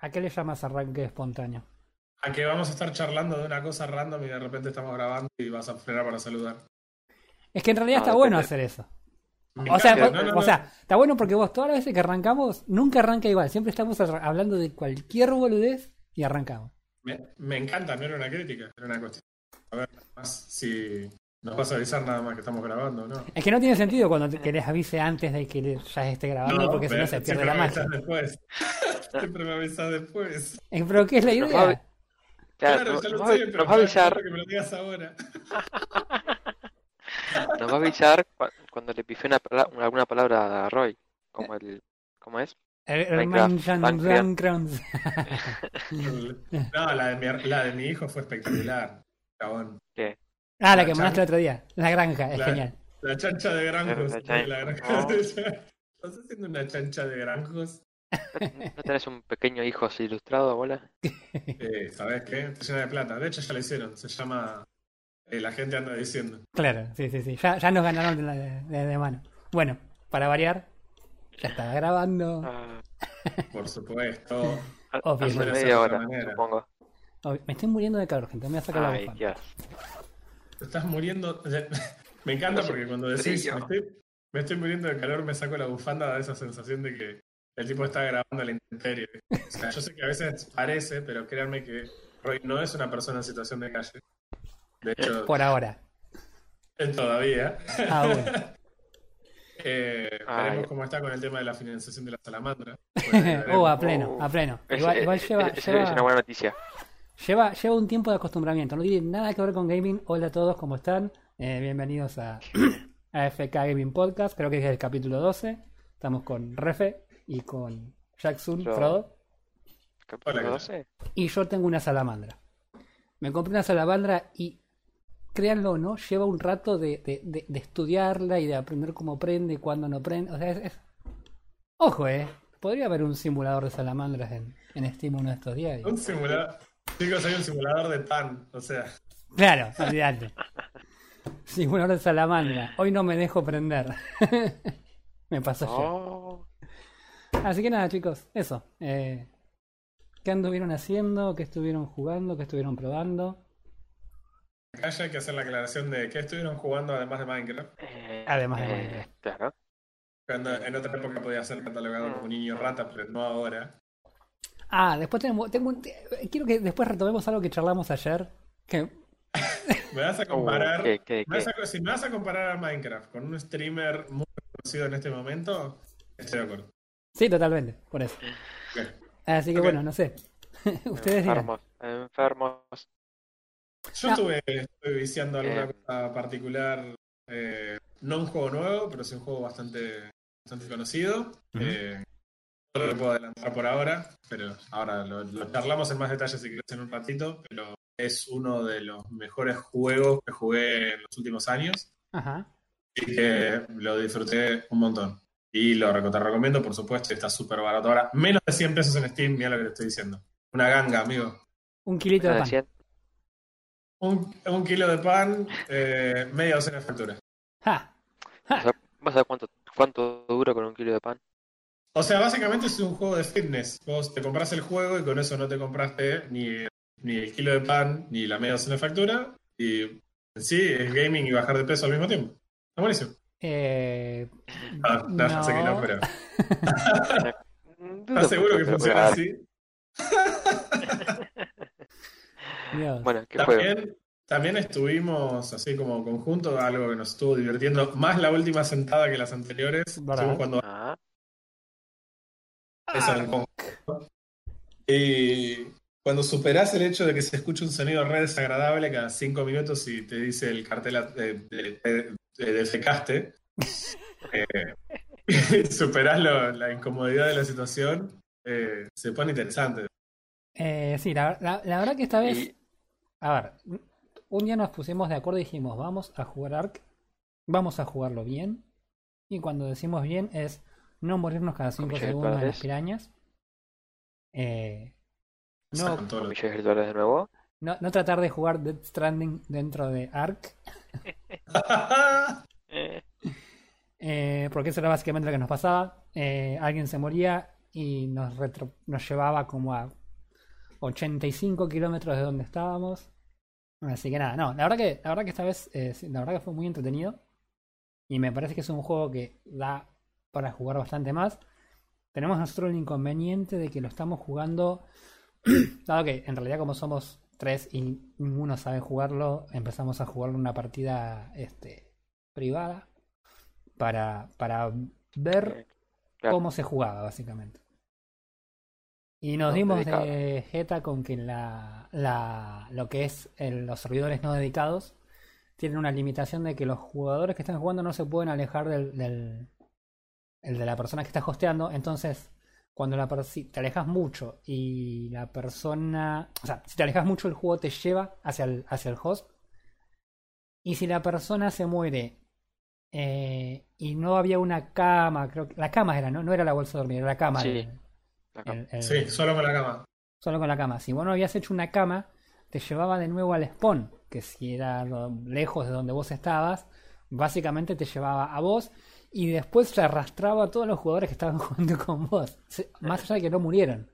¿A qué le llamas arranque espontáneo? A que vamos a estar charlando de una cosa random y de repente estamos grabando y vas a frenar para saludar. Es que en realidad No, está bueno hacer eso. Me O sea, encanta. po- No, no, o no. sea, está bueno porque vos todas las veces que arrancamos, nunca arranca igual. Siempre estamos hablando de cualquier boludez y arrancamos. Me, me encanta, no era una crítica, era una cuestión. A ver, nada más si nos vas a avisar nada más que estamos grabando, ¿no? Es que no tiene sentido cuando te querés avise antes de que ya esté grabando, porque si no se pierde siempre la me magia. avisas después. siempre me avisas después. Eh, Pero ¿qué es la va idea? Claro, Claro, nos, ya lo nos va, a- sé, pero nos va a avisar, que me lo digas ahora. nos va a avisar cua- cuando le pifé una, pala- alguna palabra a Roy, como el, ¿cómo es? El, el Minecraft. No, la de, mi, la de mi hijo fue espectacular. Chabón. Ah, la La que chan- mandaste el otro día. La granja, es La- genial. La chancha de granjos. La chan- la granja de- ¿Estás haciendo una chancha de granjos? ¿No tenés un pequeño hijo así ilustrado, bola? Eh, ¿Sabes qué? Está llena de plata. De hecho, ya lo hicieron. Se llama. eh, la gente anda diciendo. Claro, sí, sí, sí. Ya, ya nos ganaron de, la- de- de mano. Bueno, para variar, ya está grabando. Ah, Por supuesto. Obvio. hace media hora, supongo. Me estoy muriendo de calor, gente. Me voy a sacar la Ay. Dios. Te estás muriendo. Me encanta porque cuando decís me estoy, me estoy muriendo de calor, me saco la bufanda, da esa sensación de que el tipo está grabando la intemperie. O sea, yo sé que a veces parece, pero créanme que Roy no es una persona en situación de calle. De hecho, Por ahora. todavía. Ah, bueno. Eh, Ay. veremos cómo está con el tema de la financiación de la salamandra. Bueno, oh, a pleno, a pleno. Es, Igual, igual es- lleva, es- lleva, una buena noticia. Lleva, lleva un tiempo de acostumbramiento. No tiene nada que ver con gaming. Hola a todos, ¿cómo están? Eh, bienvenidos a, a FK Gaming Podcast. Creo que es el capítulo 12. Estamos con Refe y con Jackson, Yo- Frodo. Capítulo Hola, ¿qué 12. Y yo tengo una salamandra. Me compré una salamandra y, créanlo o no, lleva un rato de, de- de- de estudiarla y de aprender cómo prende y cuándo no prende. O sea, es, es- Ojo, eh. Podría haber un simulador de salamandras en, en Steam uno de estos días. y- Un simulador. Chicos, hay un simulador de pan. O sea, Claro, olvídate. Simulador de salamandra. Hoy no me dejo prender. me pasó. Oh, Así que nada, chicos, eso. Eh, ¿Qué anduvieron haciendo? ¿Qué estuvieron jugando? ¿Qué estuvieron probando? acá ya hay que hacer la aclaración de que estuvieron jugando además de Minecraft. eh, Además de eh, Minecraft. Claro. Cuando en otra época podía ser catalogado como niño rata, pero no ahora. Ah, después tenemos, tengo un- te- quiero que después retomemos algo que charlamos ayer. Que Me vas a Uh, comparar. ¿qué, qué, me vas a- si me vas a comparar a Minecraft con un streamer muy conocido en este momento, estoy de acuerdo. sí, totalmente, por eso. Así que bueno, no sé. Ustedes dirán. Enfermos, enfermos. Yo No. estuve, estuve viciando alguna Eh. cosa particular. eh, no un juego nuevo, pero sí un juego bastante, bastante conocido. Eh, no lo puedo adelantar por ahora, pero ahora lo, lo charlamos en más detalle si querés en un ratito. Pero es uno de los mejores juegos que jugué en los últimos años. Ajá. y que lo disfruté un montón. Y lo te recomiendo, por supuesto, y está súper barato ahora. Menos de 100 pesos en Steam, mira lo que te estoy diciendo. Una ganga, amigo. Un kilito de pan. Un, un kilo de pan, eh, media docena de facturas. Ja. ¿Vas a, vas a ver cuánto, cuánto dura con un kilo de pan? O sea, básicamente es un juego de fitness. Vos te compras el juego y con eso no te compraste ni, ni el kilo de pan ni la media de factura. Y en sí es gaming y bajar de peso al mismo tiempo. Está buenísimo. Eh, Ah, no, ya sé que no, no. pero ¿estás seguro que funciona así? Bueno, ¿qué juego? También, también estuvimos así como conjunto, algo que nos estuvo divirtiendo, más la última sentada que las anteriores. Estuvimos jugando Ah, en. Y cuando superás el hecho de que se escuche un sonido re desagradable cada cinco minutos y te dice el cartel de, de, de- de defecaste, eh, superás lo- la incomodidad de la situación, eh, se pone interesante. Eh, sí, la, la- la verdad que esta vez, y- a ver, un día nos pusimos de acuerdo y dijimos, vamos a jugar Ark, vamos a jugarlo bien. Y cuando decimos bien es no morirnos cada 5 Comillas segundos de las pirañas. Eh, no, de nuevo. no, no tratar de jugar Dead Stranding dentro de Ark, Eh, porque eso era básicamente lo que nos pasaba. Eh, alguien se moría, y nos, retro- nos llevaba como a 85 kilómetros de donde estábamos. Así que nada, no, la verdad que, la verdad que esta vez, eh, la verdad que fue muy entretenido. Y me parece que es un juego que da para jugar bastante más. Tenemos nosotros el inconveniente de que lo estamos jugando. Dado que en realidad, como somos tres y ninguno sabe jugarlo, empezamos a jugarlo en una partida este, privada para, para ver Claro. cómo se jugaba, básicamente. Y nos No, dimos dedicado. de jeta con que la, la, lo que es el- los servidores no dedicados tienen una limitación de que los jugadores que están jugando no se pueden alejar del, del el de la persona que está hosteando. Entonces, cuando la si te alejas mucho y la persona, o sea, si te alejas mucho el juego te lleva hacia el, hacia el host. Y si la persona se muere eh, y no había una cama, creo que la cama era, ¿no? No era la bolsa de dormir, era la cama. Sí. el- Acá. el- el- Sí, solo con la cama. Solo con la cama. Si vos no habías hecho una cama, te llevaba de nuevo al spawn, que si era lejos de donde vos estabas, básicamente te llevaba a vos y después te arrastraba a todos los jugadores que estaban jugando con vos. Se- Más allá de que no murieron.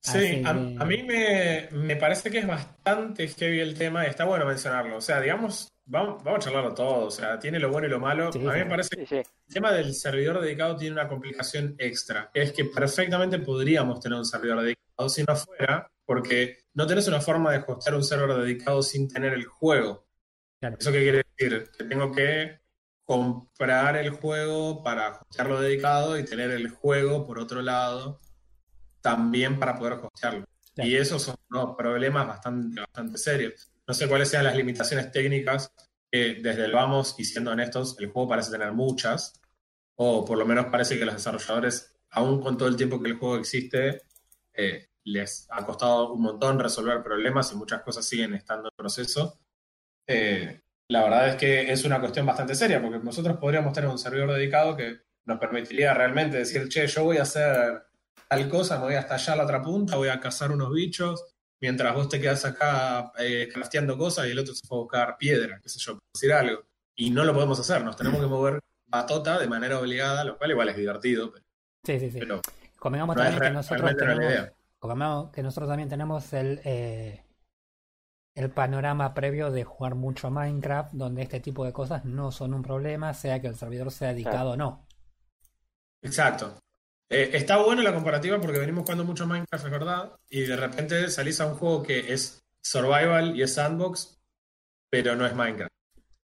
Sí, a, que- a mí me, me parece que es bastante heavy el tema y está bueno mencionarlo. O sea, digamos, vamos, vamos a charlarlo todo. O sea, tiene lo bueno y lo malo. Sí, a mí me parece sí. El tema del servidor dedicado tiene una complicación extra, que es que perfectamente podríamos tener un servidor dedicado si no fuera, porque no tenés una forma de hostear un servidor dedicado sin tener el juego. Claro. ¿Eso qué quiere decir? Que tengo que comprar el juego para hostearlo dedicado y tener el juego por otro lado también para poder hostearlo. Y esos son unos problemas bastante, bastante serios. No sé cuáles sean las limitaciones técnicas que desde el vamos, y siendo honestos, el juego parece tener muchas, o por lo menos parece que los desarrolladores, aún con todo el tiempo que el juego existe, eh, les ha costado un montón resolver problemas y muchas cosas siguen estando en proceso. Eh, la verdad es que es una cuestión bastante seria, porque nosotros podríamos tener un servidor dedicado que nos permitiría realmente decir, che, yo voy a hacer tal cosa, me voy hasta allá a la otra punta, voy a cazar unos bichos, mientras vos te quedas acá eh, crafteando cosas y el otro se fue a buscar piedra, qué sé yo, por decir algo. Y no lo podemos hacer, nos tenemos que mover batota de manera obligada, lo cual igual es divertido, pero, Sí, sí, sí. pero es también nosotros tenemos, que nosotros también tenemos el, eh, el panorama previo de jugar mucho a Minecraft, donde este tipo de cosas no son un problema, sea que el servidor sea dedicado o no. Exacto. Eh, está bueno la comparativa porque venimos jugando mucho Minecraft, es verdad, y de repente salís a un juego que es survival y es sandbox, pero no es Minecraft.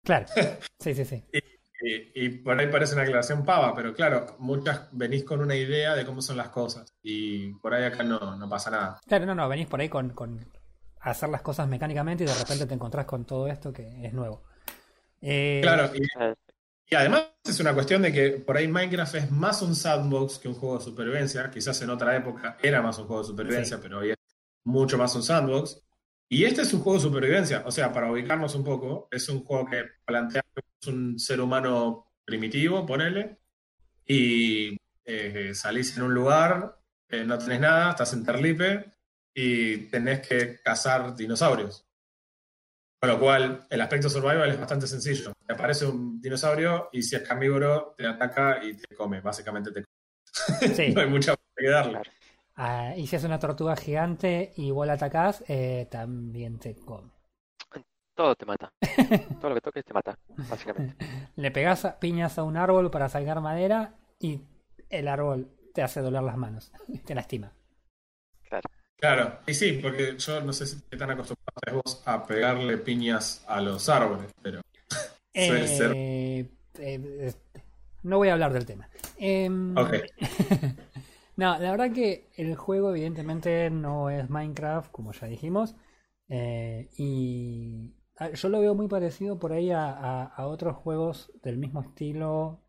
Claro. Sí, sí, sí. Y, y por ahí parece una aclaración pava, pero claro, muchas venís con una idea de cómo son las cosas, y por ahí acá no, no pasa nada. Claro, no, no, venís por ahí con, con hacer las cosas mecánicamente y de repente te encontrás con todo esto que es nuevo. Eh, Claro, y, Eh, y además es una cuestión de que por ahí Minecraft es más un sandbox que un juego de supervivencia, quizás en otra época era más un juego de supervivencia, Sí. pero hoy es mucho más un sandbox. Y este es un juego de supervivencia, o sea, para ubicarnos un poco, es un juego que plantea que es un ser humano primitivo, ponele, y eh, salís en un lugar, eh, no tenés nada, estás en Terlipe y tenés que cazar dinosaurios. Con lo cual, el aspecto survival es bastante sencillo. Te aparece un dinosaurio y si es carnívoro, te ataca y te come, básicamente te come. Sí. no hay mucha más que darle. Claro. ah, y si es una tortuga gigante y vos la atacás, eh, también te come. todo te mata. Todo lo que toques te mata, básicamente. Le pegás a- piñas a un árbol para sacar madera y el árbol te hace doler las manos, te lastima. Claro, y sí, porque yo no sé si están acostumbrados vos a pegarle piñas a los árboles, pero suele ser. Eh, eh, eh, no voy a hablar del tema. Em, Ok. No, la verdad que el juego evidentemente no es Minecraft, como ya dijimos. eh, y ah, yo lo veo muy parecido por ahí a, a- a otros juegos del mismo estilo,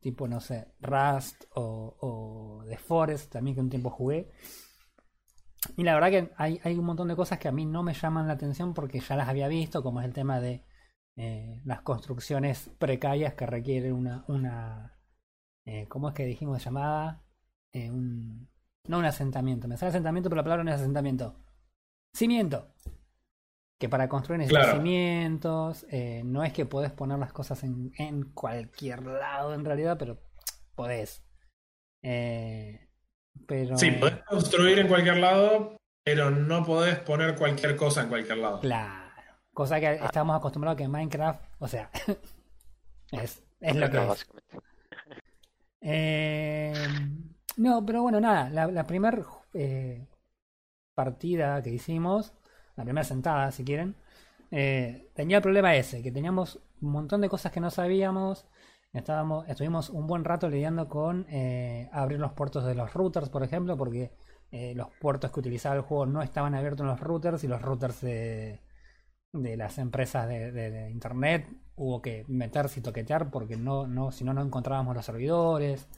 tipo, no sé, Rust o, o The Forest, también que un tiempo jugué. Y la verdad que hay, hay un montón de cosas que a mí no me llaman la atención porque ya las había visto, como es el tema de eh, las construcciones precarias que requieren una, una eh, ¿cómo es que dijimos llamada? Eh, un, no un asentamiento, me sale asentamiento, pero la palabra no es asentamiento. Cimiento. Que para construir necesitas Claro. cimientos, no es que podés poner las cosas en, en cualquier lado en realidad, pero podés. Eh, Pero. Sí, podés construir en cualquier lado, pero no podés poner cualquier cosa en cualquier lado. Claro. Cosa que estamos acostumbrados a que en Minecraft, o sea, es, es lo que No, es. Eh, no, pero bueno, nada, la, la primera partida que hicimos, la primera sentada, si quieren, eh, tenía el problema ese, que teníamos un montón de cosas que no sabíamos. Estábamos, estuvimos un buen rato lidiando con eh, abrir los puertos de los routers, por ejemplo, porque eh, los puertos que utilizaba el juego no estaban abiertos en los routers y los routers de, de las empresas de, internet hubo que meterse y toquetear porque no, no, si no, no encontrábamos los servidores.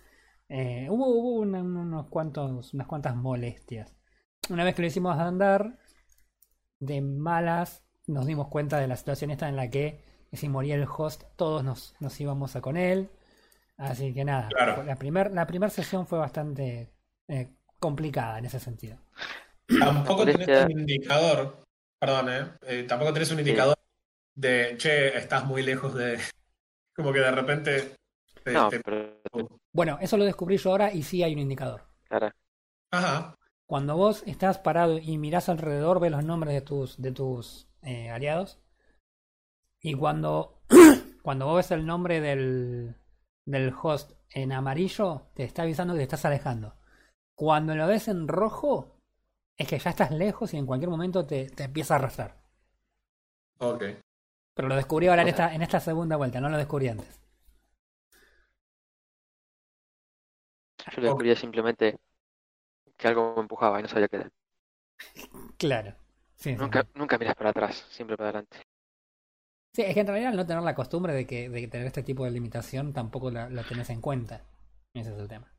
Eh, hubo hubo unos cuantos, unas cuantas molestias. Una vez que lo hicimos andar, de malas nos dimos cuenta de la situación esta en la que si moría el host, todos nos, nos íbamos a con él. Así que nada, Claro. la primera la primer sesión fue bastante eh, complicada en ese sentido. Tampoco tenés un indicador, perdón, ¿eh? Eh, tampoco tenés un indicador de, che, estás muy lejos de... Como que de repente... te- No, te- pero Bueno, eso lo descubrí yo ahora y sí hay un indicador. claro, Ajá, Cuando vos estás parado y mirás alrededor, ves los nombres de tus, de tus eh, aliados. Y cuando, cuando vos ves el nombre del, del host en amarillo, te está avisando que te estás alejando. Cuando lo ves en rojo, es que ya estás lejos y en cualquier momento te, te empieza a arrastrar. ok. Pero lo descubrí ahora en esta, en esta segunda vuelta, no lo descubrí antes. yo le descubría simplemente que algo me empujaba y no sabía qué era. Claro. Sí, sí, Nunca, sí. nunca miras para atrás, siempre para adelante. Sí, es que en realidad al no tener la costumbre de que, de tener este tipo de limitación tampoco la, la tenés en cuenta. Ese es el tema.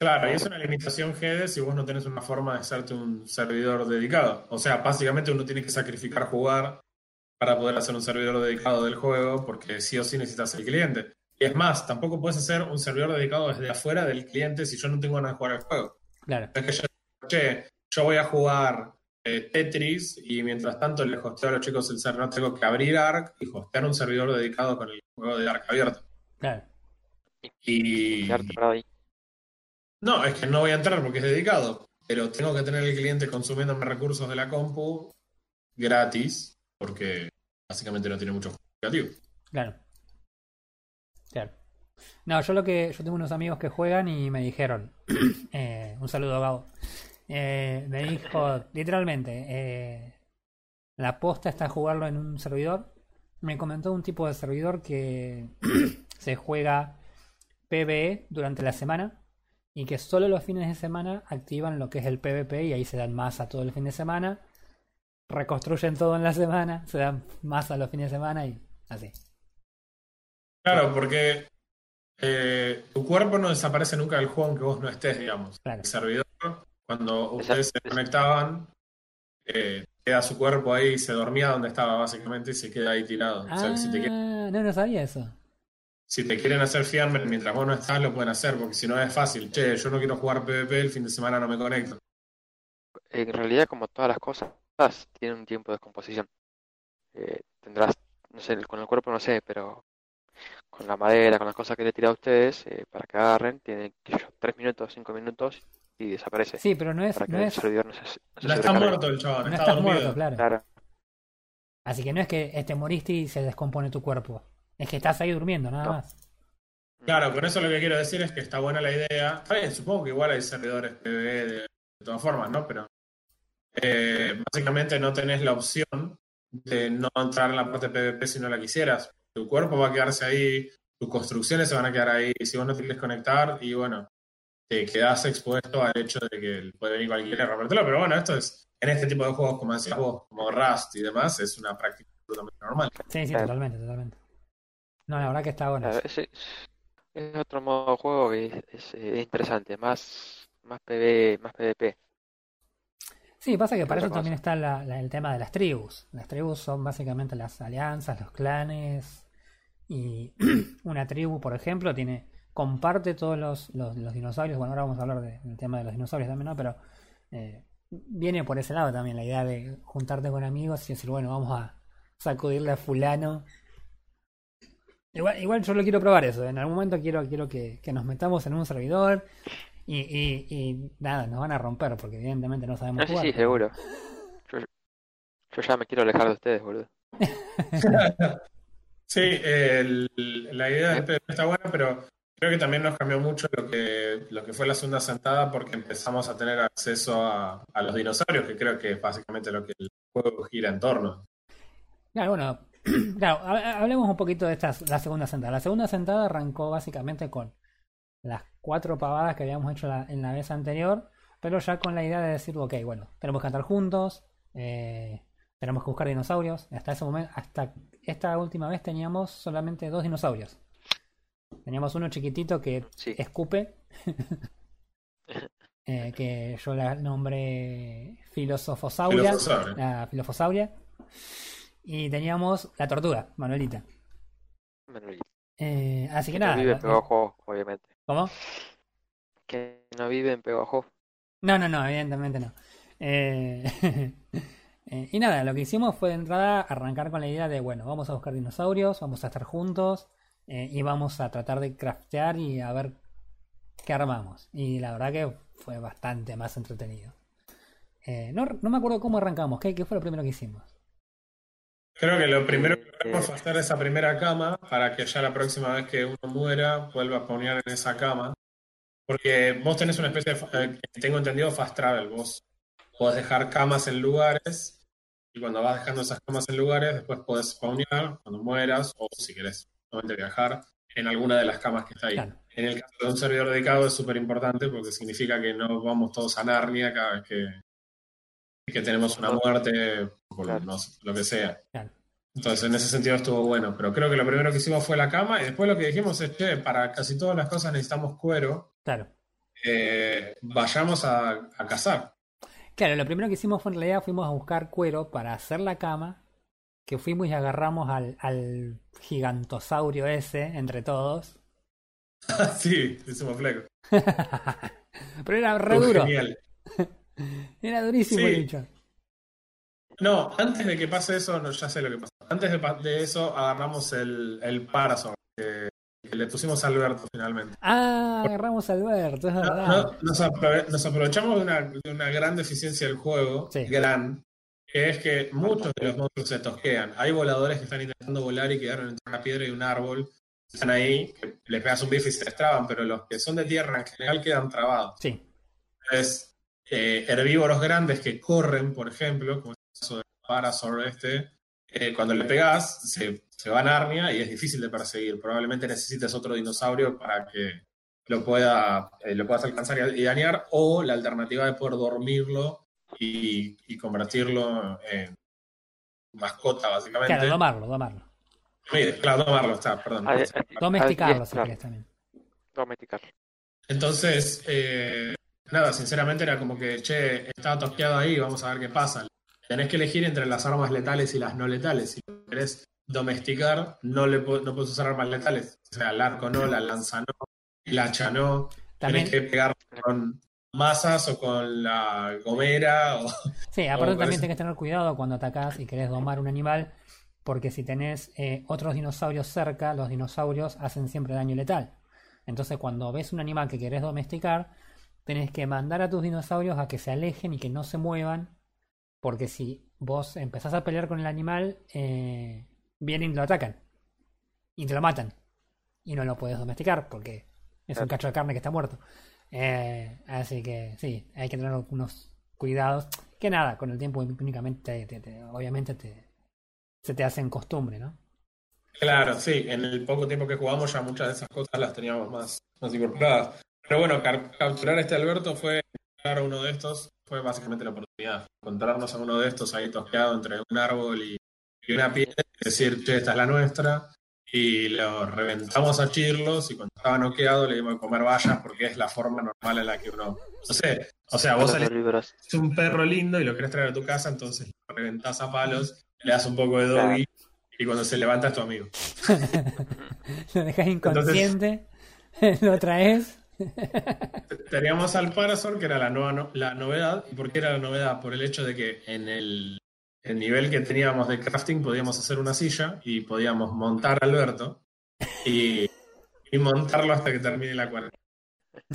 Claro, y es una limitación GD si vos no tenés una forma de hacerte un servidor dedicado. O sea, básicamente uno tiene que sacrificar jugar para poder hacer un servidor dedicado del juego, porque sí o sí necesitas el cliente. Y es más, tampoco puedes hacer un servidor dedicado desde afuera del cliente si yo no tengo ganas de jugar al juego. Claro. No es que yo, che, yo voy a jugar eh, Tetris y mientras tanto le hosteo a los chicos el servidor, no tengo que abrir ARC y hostear un servidor dedicado con el juego de ARC abierto. Claro. Y no, es que no voy a entrar porque es dedicado, pero tengo que tener el cliente consumiéndome recursos de la compu gratis, porque básicamente no tiene mucho justificativo. Claro. Claro. No, yo lo que. Yo tengo unos amigos que juegan y me dijeron. eh, un saludo, Gabo. Eh, me dijo, literalmente, eh, la posta está jugarlo en un servidor. Me comentó un tipo de servidor que se juega PvE durante la semana y que solo los fines de semana activan lo que es el PvP y ahí se dan más a todo el fin de semana. Reconstruyen todo en la semana, se dan más a los fines de semana y así. Claro, porque eh, tu cuerpo no desaparece nunca del juego aunque vos no estés, digamos. Claro. El servidor, cuando ustedes se conectaban, eh, queda su cuerpo ahí, se dormía donde estaba básicamente y se queda ahí tirado. O sea, que si te, quieren- Ah, no, no sabía eso. si te quieren hacer fiambre mientras vos no estás, lo pueden hacer, porque si no es fácil. Che, yo no quiero jugar PvP, el fin de semana no me conecto. En realidad, como todas las cosas, tienen un tiempo de descomposición. Eh, tendrás, no sé, con el cuerpo no sé, pero con la madera, con las cosas que le he tirado a ustedes, eh, para que agarren, tienen que yo, tres minutos, cinco minutos y desaparece. Sí, pero no es, para que no el es, servidor no se, no se No está muerto el chabón, no está estás dormido. muerto, claro. Claro, Así que no es que este moriste y se descompone tu cuerpo. Es que estás ahí durmiendo, nada No. más. Claro, con eso lo que quiero decir es que está buena la idea. Está bien, supongo que igual hay servidores PvE de, de todas formas, ¿no? Pero eh, básicamente no tenés la opción de no entrar en la parte PvP si no la quisieras. Tu cuerpo va a quedarse ahí, tus construcciones se van a quedar ahí. Si vos no te quieres conectar, y bueno, te quedás expuesto al hecho de que puede venir cualquiera a rompértelo. Pero bueno, esto es, en este tipo de juegos, como decías vos, como Rust y demás, es una práctica absolutamente normal. Sí, sí, totalmente, totalmente. No, la verdad que está bueno. es, es otro modo de juego que es, es, eh, interesante, más, más PV, más PvP. Sí, pasa que para eso también está la- la- el tema de las tribus. Las tribus son básicamente las alianzas, los clanes. Y una tribu, por ejemplo, tiene comparte todos los, los, los dinosaurios. Bueno, ahora vamos a hablar de- del tema de los dinosaurios también, ¿no? Pero eh, viene por ese lado también la idea de juntarte con amigos y decir, bueno, vamos a sacudirle a fulano. Igual, igual yo lo quiero probar eso. En algún momento quiero, quiero que, que nos metamos en un servidor Y, y, y nada, nos van a romper porque evidentemente no sabemos No, sí, jugar. sí, pero- seguro. Yo, yo ya me quiero alejar de ustedes, boludo. Sí, el- la idea PvP está buena, pero creo que también nos cambió mucho lo que, lo que fue la segunda sentada porque empezamos a tener acceso a, los dinosaurios, que creo que es básicamente lo que el juego gira en torno. Claro, bueno, claro, ha- hablemos un poquito de esta, la segunda sentada. La segunda sentada arrancó básicamente con las cuatro pavadas que habíamos hecho en la vez anterior, pero ya con la idea de decir, ok, bueno, tenemos que andar juntos, eh, tenemos que buscar dinosaurios. Hasta ese momento, hasta esta última vez teníamos solamente dos dinosaurios. Teníamos uno chiquitito que Sí. escupe, eh, que yo la nombré Filosofosauria. Filosofosauria. La Filofosauria. Y teníamos la tortuga, Manuelita. Manuelito. Eh, así que Que no nada. vive en Pegajoso, obviamente. ¿Cómo? Que no vive en Pegajoso. No, no, no, evidentemente no. Eh, eh, y nada, lo que hicimos fue de entrada arrancar con la idea de, bueno, vamos a buscar dinosaurios, vamos a estar juntos eh, y vamos a tratar de craftear y a ver qué armamos. Y la verdad que fue bastante más entretenido. Eh, no, no me acuerdo cómo arrancamos, ¿qué, qué fue lo primero que hicimos? Creo que lo primero que tenemos fue hacer esa primera cama para que ya la próxima vez que uno muera vuelva a poner en esa cama. Porque vos tenés una especie de, eh, tengo entendido, fast travel. Vos podés dejar camas en lugares y cuando vas dejando esas camas en lugares, después podés spawnear cuando mueras o si querés solamente viajar en alguna de las camas que está ahí. Claro. En el caso de un servidor dedicado es súper importante porque significa que no vamos todos a Narnia cada vez que, que tenemos una muerte, por Claro. no lo que sea. Claro. Entonces, en ese sentido estuvo bueno, pero creo que lo primero que hicimos fue la cama y después lo que dijimos es que para casi todas las cosas necesitamos cuero, Claro. eh, vayamos a, a cazar. Claro, lo primero que hicimos fue en realidad fuimos a buscar cuero para hacer la cama, que fuimos y agarramos al, al gigantosaurio ese entre todos. sí, hicimos fleco. Pero era re duro, Genial. era durísimo Sí. el bicho. No, antes de que pase eso, no, ya sé lo que pasó. Antes de, eso, agarramos el, el Parasaur, que, que le pusimos a Alberto finalmente. Ah, agarramos a Alberto, es verdad. no, nos, aprove- nos aprovechamos de una, de una gran deficiencia del juego, Sí. gran, es que muchos de los monstruos se tosquean. Hay voladores que están intentando volar y quedaron entre una piedra y un árbol. Están ahí, que les pegas un bife y se destraban, pero los que son de tierra en general quedan trabados. Sí, Entonces, eh, herbívoros grandes que corren, por ejemplo, como el caso del Parasaur este, eh, cuando le pegas, se, se va a Narnia y es difícil de perseguir. Probablemente necesites otro dinosaurio para que lo, pueda, eh, lo puedas alcanzar y, y dañar, o la alternativa de poder dormirlo y, y convertirlo en mascota, básicamente. claro, domarlo, domarlo. Mire, claro, domarlo, está, perdón. Domesticarlo, si querés también. Domesticar. Entonces, eh, nada, sinceramente era como que, che, estaba tosqueado ahí, vamos a ver qué pasa. Tenés que elegir entre las armas letales y las no letales. Si querés domesticar, no, le no puedes usar armas letales. O sea, el arco no, la lanza no, el hacha no. También, Tenés que pegar con masas o con la gomera. O... sí, aparte también tenés que tener cuidado cuando atacás y querés domar un animal, porque si tenés eh, otros dinosaurios cerca, los dinosaurios hacen siempre daño letal. Entonces, cuando ves un animal que querés domesticar, tenés que mandar a tus dinosaurios a que se alejen y que no se muevan, porque si vos empezás a pelear con el animal, eh, vienen y lo atacan y te lo matan y no lo puedes domesticar porque es un cacho de carne que está muerto. Eh, así que sí, hay que tener unos cuidados que nada, con el tiempo únicamente, te- te- obviamente te, se te hacen costumbre, ¿no? Claro, sí, en el poco tiempo que jugamos ya muchas de esas cosas las teníamos más, más incorporadas. Pero bueno, capturar a este Alberto fue a uno de estos, fue básicamente la oportunidad. Encontrarnos a uno de estos ahí tosqueado entre un árbol y, y una piedra, y decir, che, esta es la nuestra. Y lo reventamos a chirlos y cuando estaba noqueado le dimos a comer vallas porque es la forma normal en la que uno. No sé, o sea, vos salís es un perro lindo y lo querés traer a tu casa, entonces lo reventás a palos, le das un poco de doggy y cuando se levanta es tu amigo. Lo dejas inconsciente, lo traes. Teníamos al Parasaur, que era la, nueva no- la novedad. ¿Y por qué era la novedad? Por el hecho de que en el, el nivel que teníamos de crafting podíamos hacer una silla y podíamos montar a Alberto y, y montarlo hasta que termine la cuarentena.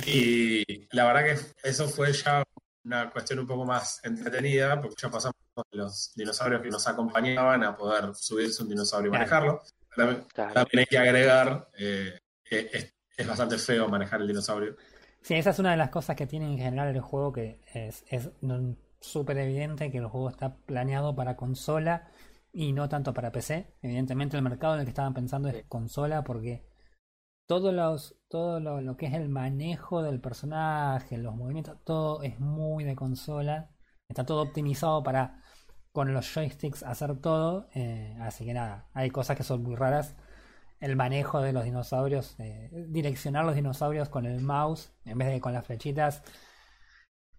Y la verdad que eso fue ya una cuestión un poco más entretenida, porque ya pasamos de los dinosaurios que nos acompañaban a poder subirse un dinosaurio y manejarlo. También, también hay que agregar eh, que es, es bastante feo manejar el dinosaurio. Sí, esa es una de las cosas que tiene en general el juego que es, es no- súper evidente que el juego está planeado para consola y no tanto para PC. Evidentemente el mercado en el que estaban pensando es consola porque todos los, todo lo, lo que es el manejo del personaje, los movimientos, todo es muy de consola. Está todo optimizado para con los joysticks hacer todo. eh, así que nada, hay cosas que son muy raras el manejo de los dinosaurios, eh, direccionar los dinosaurios con el mouse en vez de con las flechitas,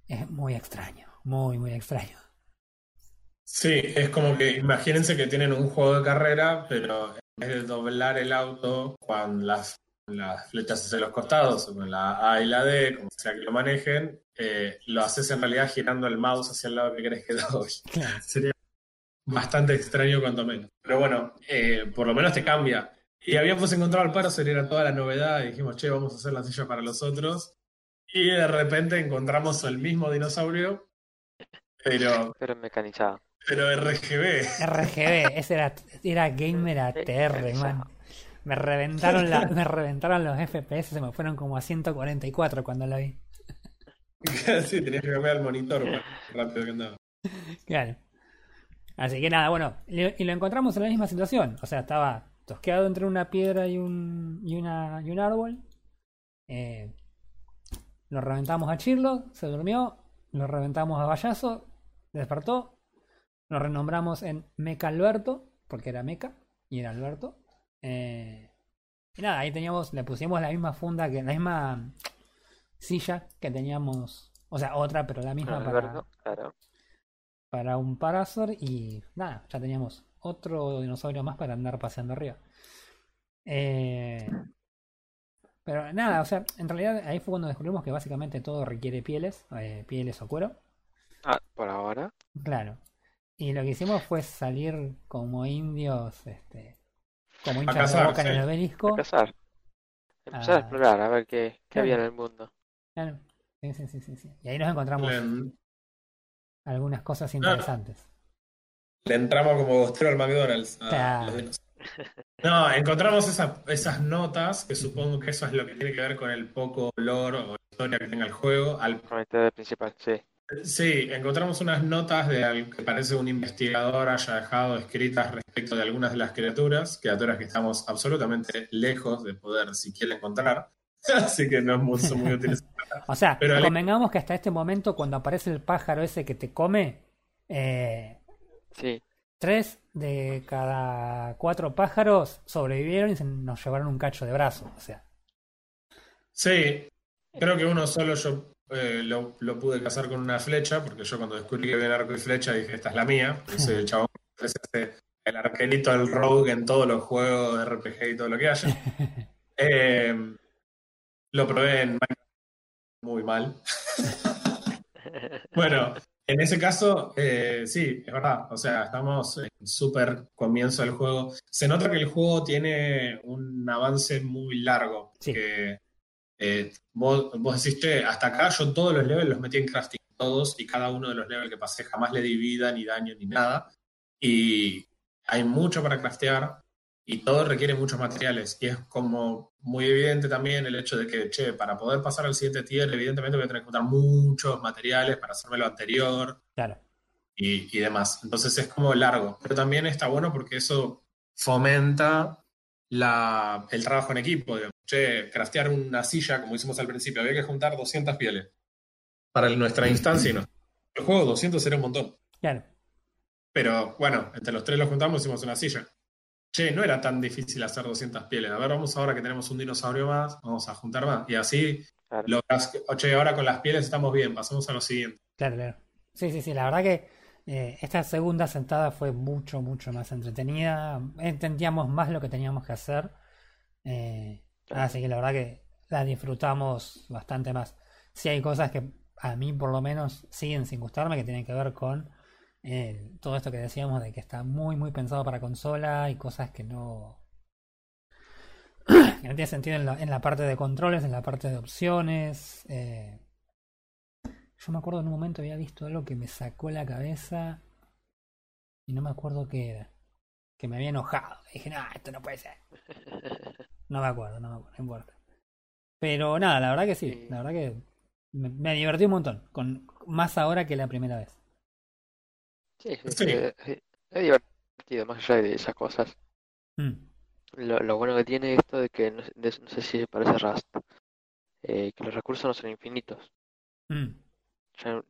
es muy extraño, muy, muy extraño. Sí, es como que imagínense que tienen un juego de carrera, pero en vez de doblar el auto con las, las flechas hacia los costados, o con la A y la D, como sea que lo manejen, eh, lo haces en realidad girando el mouse hacia el lado que querés que doble. Claro. Sería bastante extraño cuanto menos. Pero bueno, eh, por lo menos te cambia. Y habíamos encontrado al Parasol, era toda la novedad, y dijimos, che, vamos a hacer la silla para los otros. Y de repente encontramos el mismo dinosaurio, pero, Pero mecanizado. pero RGB. RGB, ese era, era gamer ATR, man. Me reventaron, la, me reventaron los FPS, se me fueron como a 144 cuando lo vi. sí, tenías que cambiar el monitor rápido que andaba. Claro. Así que nada, bueno, y y lo encontramos en la misma situación. O sea, estaba tosqueado entre una piedra y un, y una, y un árbol. Eh, lo reventamos a Chirlo, se durmió. Lo reventamos a Vallazo, despertó. Lo renombramos en Meca Alberto, porque era Meca y era Alberto. Eh, y nada, ahí teníamos, le pusimos la misma funda, que la misma silla que teníamos. O sea, otra, pero la misma para, claro. para un Parasaur y nada, ya teníamos otro dinosaurio más para andar paseando arriba. Eh, pero nada, o sea, en realidad ahí fue cuando descubrimos que básicamente todo requiere pieles, eh, pieles o cuero. Ah, por ahora. Claro. Y lo que hicimos fue salir como indios, este, como hinchas de boca en el obelisco. Empezar. Empezar a Ah. explorar, a ver qué, qué había en el mundo. Claro. Sí, sí, sí, sí, sí. Y ahí nos encontramos algunas cosas Claro. interesantes. le entramos como bostero al McDonald's. a Claro. los dinosaurios. No, encontramos esa- esas notas, que supongo que eso es lo que tiene que ver con el poco lore o historia que tenga el juego. Al principal, sí. Sí, encontramos unas notas de algo que parece un investigador haya dejado escritas respecto de algunas de las criaturas, criaturas que estamos absolutamente lejos de poder siquiera encontrar, así que no es muy, son muy útiles. O sea, Pero convengamos que hasta este momento, cuando aparece el pájaro ese que te come, eh, Sí, tres de cada cuatro pájaros sobrevivieron y se nos llevaron un cacho de brazo. O sea, Sí, creo que uno solo yo eh, lo, lo pude cazar con una flecha, porque yo cuando descubrí que había arco y flecha dije, esta es la mía, el chabón que ofrece este- el arquerito del rogue en todos los juegos de RPG y todo lo que haya. Eh, lo probé en Minecraft muy mal. Bueno, en ese caso, eh, sí, es verdad. O sea, estamos en súper comienzo del juego. Se nota que el juego tiene un avance muy largo. Sí. Que eh, vos, vos che, hasta acá yo todos los levels los metí en crafting, todos, y cada uno de los levels que pasé jamás le di vida, ni daño, ni nada. Y hay mucho para craftear y todo requiere muchos materiales. Y es como muy evidente también el hecho de que, che, para poder pasar al siguiente tier, evidentemente voy a tener que encontrar muchos materiales para hacerme lo anterior claro. y, y demás. Entonces es como largo. Pero también está bueno porque eso fomenta la, el trabajo en equipo. digamos. Che, craftear una silla, como hicimos al principio, había que juntar 200 pieles. Para nuestra instancia, y no. El juego 200 era un montón. Claro. Pero bueno, entre los tres lo juntamos, hicimos una silla. Che, no era tan difícil hacer 200 pieles. A ver, vamos ahora que tenemos un dinosaurio más, vamos a juntar más. Y así, claro. logras che, ahora con las pieles estamos bien, pasamos a lo siguiente. Claro, claro. Sí, sí, sí. La verdad que eh, esta segunda sentada fue mucho, mucho más entretenida. Entendíamos más lo que teníamos que hacer. Eh, así que la verdad que la disfrutamos bastante más. Sí hay cosas que a mí por lo menos siguen sin gustarme, que tienen que ver con eh, todo esto que decíamos de que está muy, muy pensado para consola y cosas que no... que no tiene sentido en la, en la parte de controles, en la parte de opciones. eh. Yo me acuerdo en un momento había visto algo que me sacó la cabeza y no me acuerdo qué era. Que me había enojado. Dije, no, esto no puede ser. No me acuerdo, no me acuerdo, no importa. Pero nada, la verdad que sí, Sí. la verdad que me, me divertí un montón, con más ahora que la primera vez. Sí, sí, Sí. es divertido, más allá de esas cosas. Mm, Lo, lo bueno que tiene esto de que, no, sé- de- no sé si parece Rust, eh, que los recursos no son infinitos. mm. Ya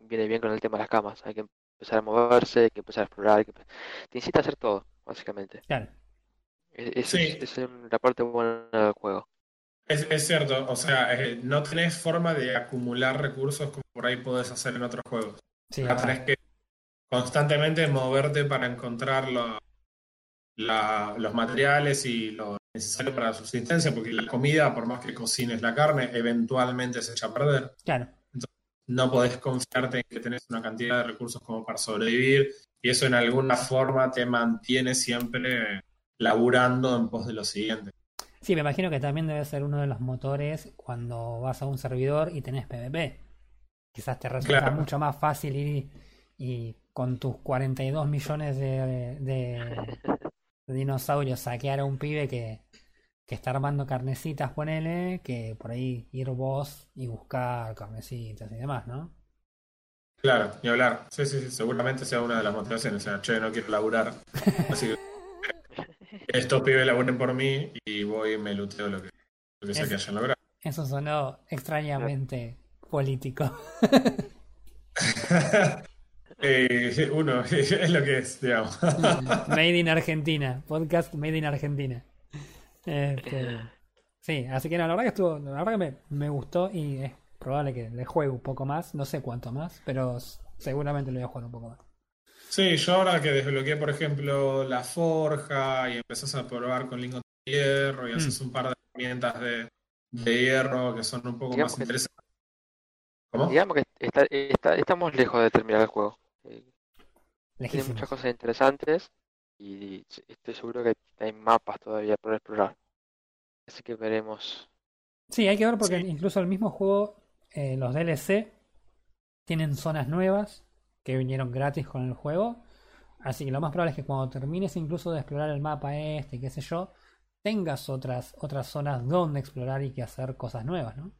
viene bien con el tema de las camas. Hay que empezar a moverse, hay que empezar a explorar. hay que Te incita a hacer todo, básicamente. Claro, E- Sí. es, esa es la parte buena del juego. Es, es cierto, o sea, eh, no tenés forma de acumular recursos como por ahí podés hacer en otros juegos. sí, tenés que constantemente moverte para encontrar lo- la- los materiales y lo necesario para la subsistencia, porque la comida, por más que cocines la carne, eventualmente se echa a perder. Claro, No podés confiarte en que tenés una cantidad de recursos como para sobrevivir, y eso en alguna forma te mantiene siempre laburando en pos de lo siguiente. sí, me imagino que también debe ser uno de los motores cuando vas a un servidor y tenés PvP. Quizás te resulta Claro. mucho más fácil ir y, y con tus 42 millones de, de- de dinosaurios saquear a un pibe que, que está armando carnecitas, ponele, que por ahí ir vos y buscar carnecitas y demás, ¿no? Claro, ni hablar. Sí, sí, sí, seguramente sea una de las motivaciones. O sea, che, no quiero laburar. Así que estos pibes laburen por mí y voy y me luteo lo que, lo que sea que hayan logrado. Eso sonó extrañamente político. Eh, uno, es lo que es, digamos. Made in Argentina, podcast Made in Argentina. Este, sí, así que no, la verdad que estuvo, la verdad que me, me gustó y es probable que le juegue un poco más, no sé cuánto más, pero seguramente le voy a jugar un poco más. Sí, yo ahora que desbloqueé, por ejemplo, la forja y empezás a probar con lingotes de hierro y haces un par de herramientas de, de hierro que son un poco Digamos más interesantes. ¿Cómo? Digamos que está, está- estamos lejos de terminar el juego. Eh, Tiene muchas cosas interesantes y estoy seguro que hay mapas todavía por explorar. Así que veremos. Sí, hay que ver porque Sí. incluso el mismo juego, eh, los DLC, tienen zonas nuevas que vinieron gratis con el juego. Así que lo más probable es que cuando termines incluso de explorar el mapa este, qué sé yo, tengas otras, otras zonas donde explorar y que hacer cosas nuevas, ¿no?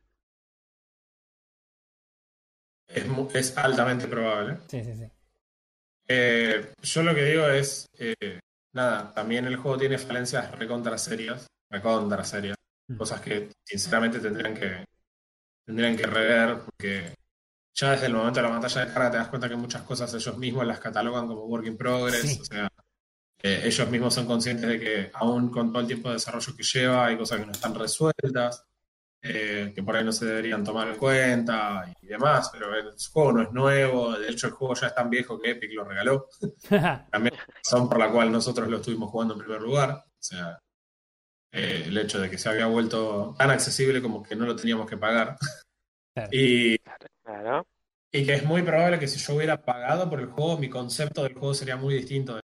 Es, es altamente probable. Sí, sí, sí. Eh, yo lo que digo es, eh, nada, también el juego tiene falencias recontra serias, recontra serias, Mm. cosas que sinceramente tendrían que, tendrían que rever, porque ya desde el momento de la pantalla de carga te das cuenta que muchas cosas ellos mismos las catalogan como work in progress, Sí. o sea, eh, ellos mismos son conscientes de que aún con todo el tiempo de desarrollo que lleva hay cosas que no están resueltas, eh, que por ahí no se deberían tomar en cuenta y demás, pero el juego no es nuevo, de hecho el juego ya es tan viejo que Epic lo regaló también razón por la cual nosotros lo estuvimos jugando en primer lugar. O sea, eh, el hecho de que se había vuelto tan accesible como que no lo teníamos que pagar. Claro. Y, Claro. y que es muy probable que si yo hubiera pagado por el juego, mi concepto del juego sería muy distinto.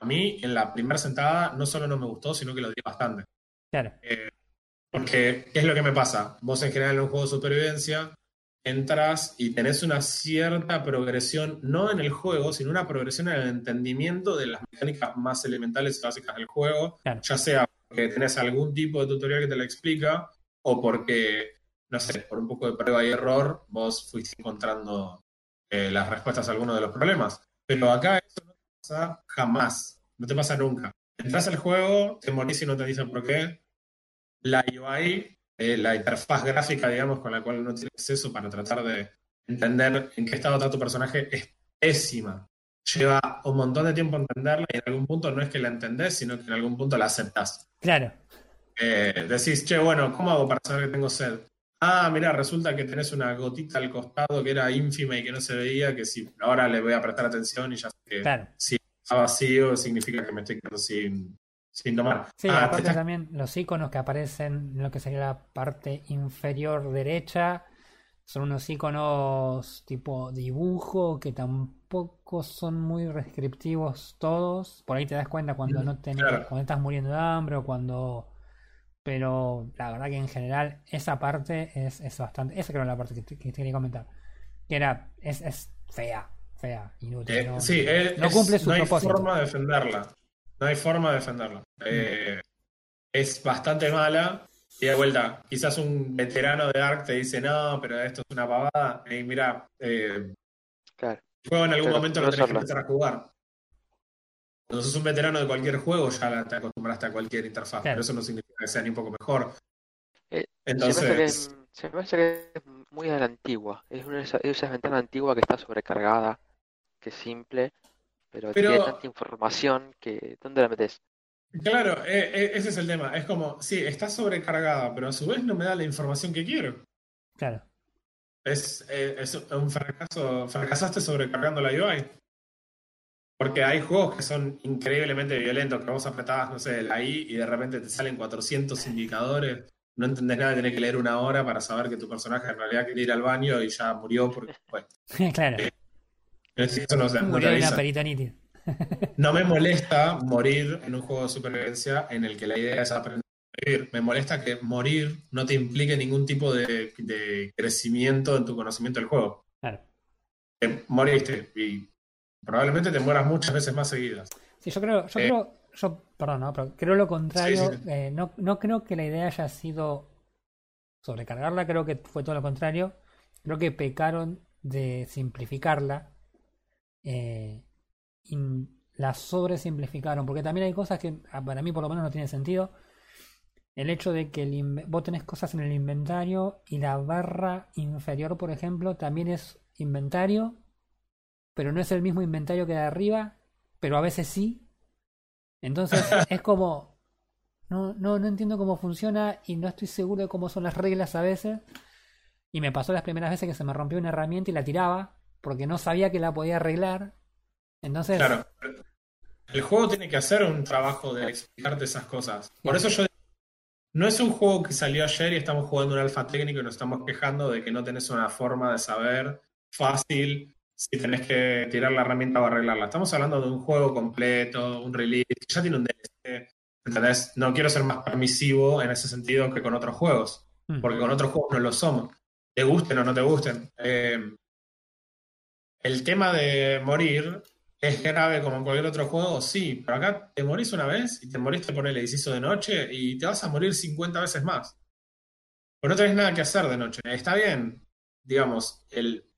A mí, en la primera sentada, no solo no me gustó, sino que lo di bastante. Claro. Eh, porque, ¿qué es lo que me pasa? Vos en general en un juego de supervivencia entras y tenés una cierta progresión, no en el juego, sino una progresión en el entendimiento de las mecánicas más elementales y básicas del juego, Claro. ya sea porque tenés algún tipo de tutorial que te lo explica o porque, no sé, por un poco de prueba y error, vos fuiste encontrando eh, las respuestas a algunos de los problemas. Pero acá eso no te pasa jamás, no te pasa nunca. Entras al juego, te morís y no te dicen por qué, la UI, eh, la interfaz gráfica, digamos, con la cual uno tiene acceso para tratar de entender en qué estado está tu personaje, es pésima. Lleva un montón de tiempo entenderla y en algún punto no es que la entendés, sino que en algún punto la aceptás. Claro. Eh, decís, che, bueno, ¿cómo hago para saber que tengo sed? Ah, mira, resulta que tenés una gotita al costado que era ínfima y que no se veía, que si ahora le voy a prestar atención y ya sé que Claro. si está vacío significa que me estoy quedando sin, sin tomar. Sí, Ah, te aparte también los iconos que aparecen en lo que sería la parte inferior derecha son unos iconos tipo dibujo que tampoco son muy restrictivos todos. Por ahí te das cuenta cuando no tenés, Claro. cuando estás muriendo de hambre o cuando Pero la verdad que en general esa parte es, es bastante. Esa creo es la parte que, te- que te quería comentar. Que era. Es, es fea. Fea. Inútil. Eh, no, sí, no cumple su no hay propósito. forma de defenderla. No hay forma de defenderla. Eh, es bastante mala. Y de vuelta, quizás un veterano de Ark te dice, no, pero esto es una pavada. Y mira, eh, Claro. el juego en algún Pero momento no lo tenés que empezar a jugar. Cuando sos un veterano de cualquier juego, ya te acostumbraste a cualquier interfaz. Claro. Pero eso no significa que sea ni un poco mejor. Eh, Se me, hace que Entonces, es, se me hace que es muy a la antigua. Es una de esas ventanas antiguas que está sobrecargada, que es simple, pero, Pero- tiene tanta información que ¿dónde la metes? claro, eh, eh, ese es el tema. Es como, sí, está sobrecargada, pero a su vez no me da la información que quiero. Claro. Es, eh, es un fracaso. Fracasaste sobrecargando la UI. Porque hay juegos que son increíblemente violentos, que vos apretabas, no sé, la I y de repente te salen 400 indicadores. No entendés nada, tenés que leer una hora para saber que tu personaje en realidad quiere ir al baño y ya murió porque, bueno, claro. En este caso no, Murió una peritonitis. No me molesta morir en un juego de supervivencia en el que la idea es aprender a vivir. Me molesta que morir no te implique ningún tipo de, de crecimiento en tu conocimiento del juego. Claro. Te moriste y probablemente te mueras muchas veces más seguidas. Sí, yo creo, yo Eh. creo, yo, perdón, ¿no? pero creo lo contrario. Sí, sí, sí. eh, no, no creo que la idea haya sido sobrecargarla, creo que fue todo lo contrario. Creo que pecaron de simplificarla eh, la sobresimplificaron, porque también hay cosas que ah, para mí por lo menos no tienen sentido. El hecho de que el vos tenés cosas en el inventario y la barra inferior, por ejemplo, también es inventario, pero no es el mismo inventario que de arriba, pero a veces sí. Entonces es como. No, no, no entiendo cómo funciona y no estoy seguro de cómo son las reglas a veces. Y me pasó las primeras veces que se me rompió una herramienta y la tiraba porque no sabía que la podía arreglar. Entonces, Claro. El juego tiene que hacer un trabajo de explicarte esas cosas. Por eso yo no es un juego que salió ayer y estamos jugando un alfa técnico y nos estamos quejando de que no tenés una forma de saber fácil si tenés que tirar la herramienta o arreglarla. Estamos hablando de un juego completo, un release, que ya tiene un DLC. ¿Entendés? No quiero ser más permisivo en ese sentido que con otros juegos, porque con otros juegos no lo somos. Te gusten o no te gusten. Eh, el tema de morir es grave como en cualquier otro juego, sí, pero acá te morís una vez y te moriste por el edificio de noche y te vas a morir 50 veces más. Pues no tenés nada que hacer de noche. Está bien, digamos, el,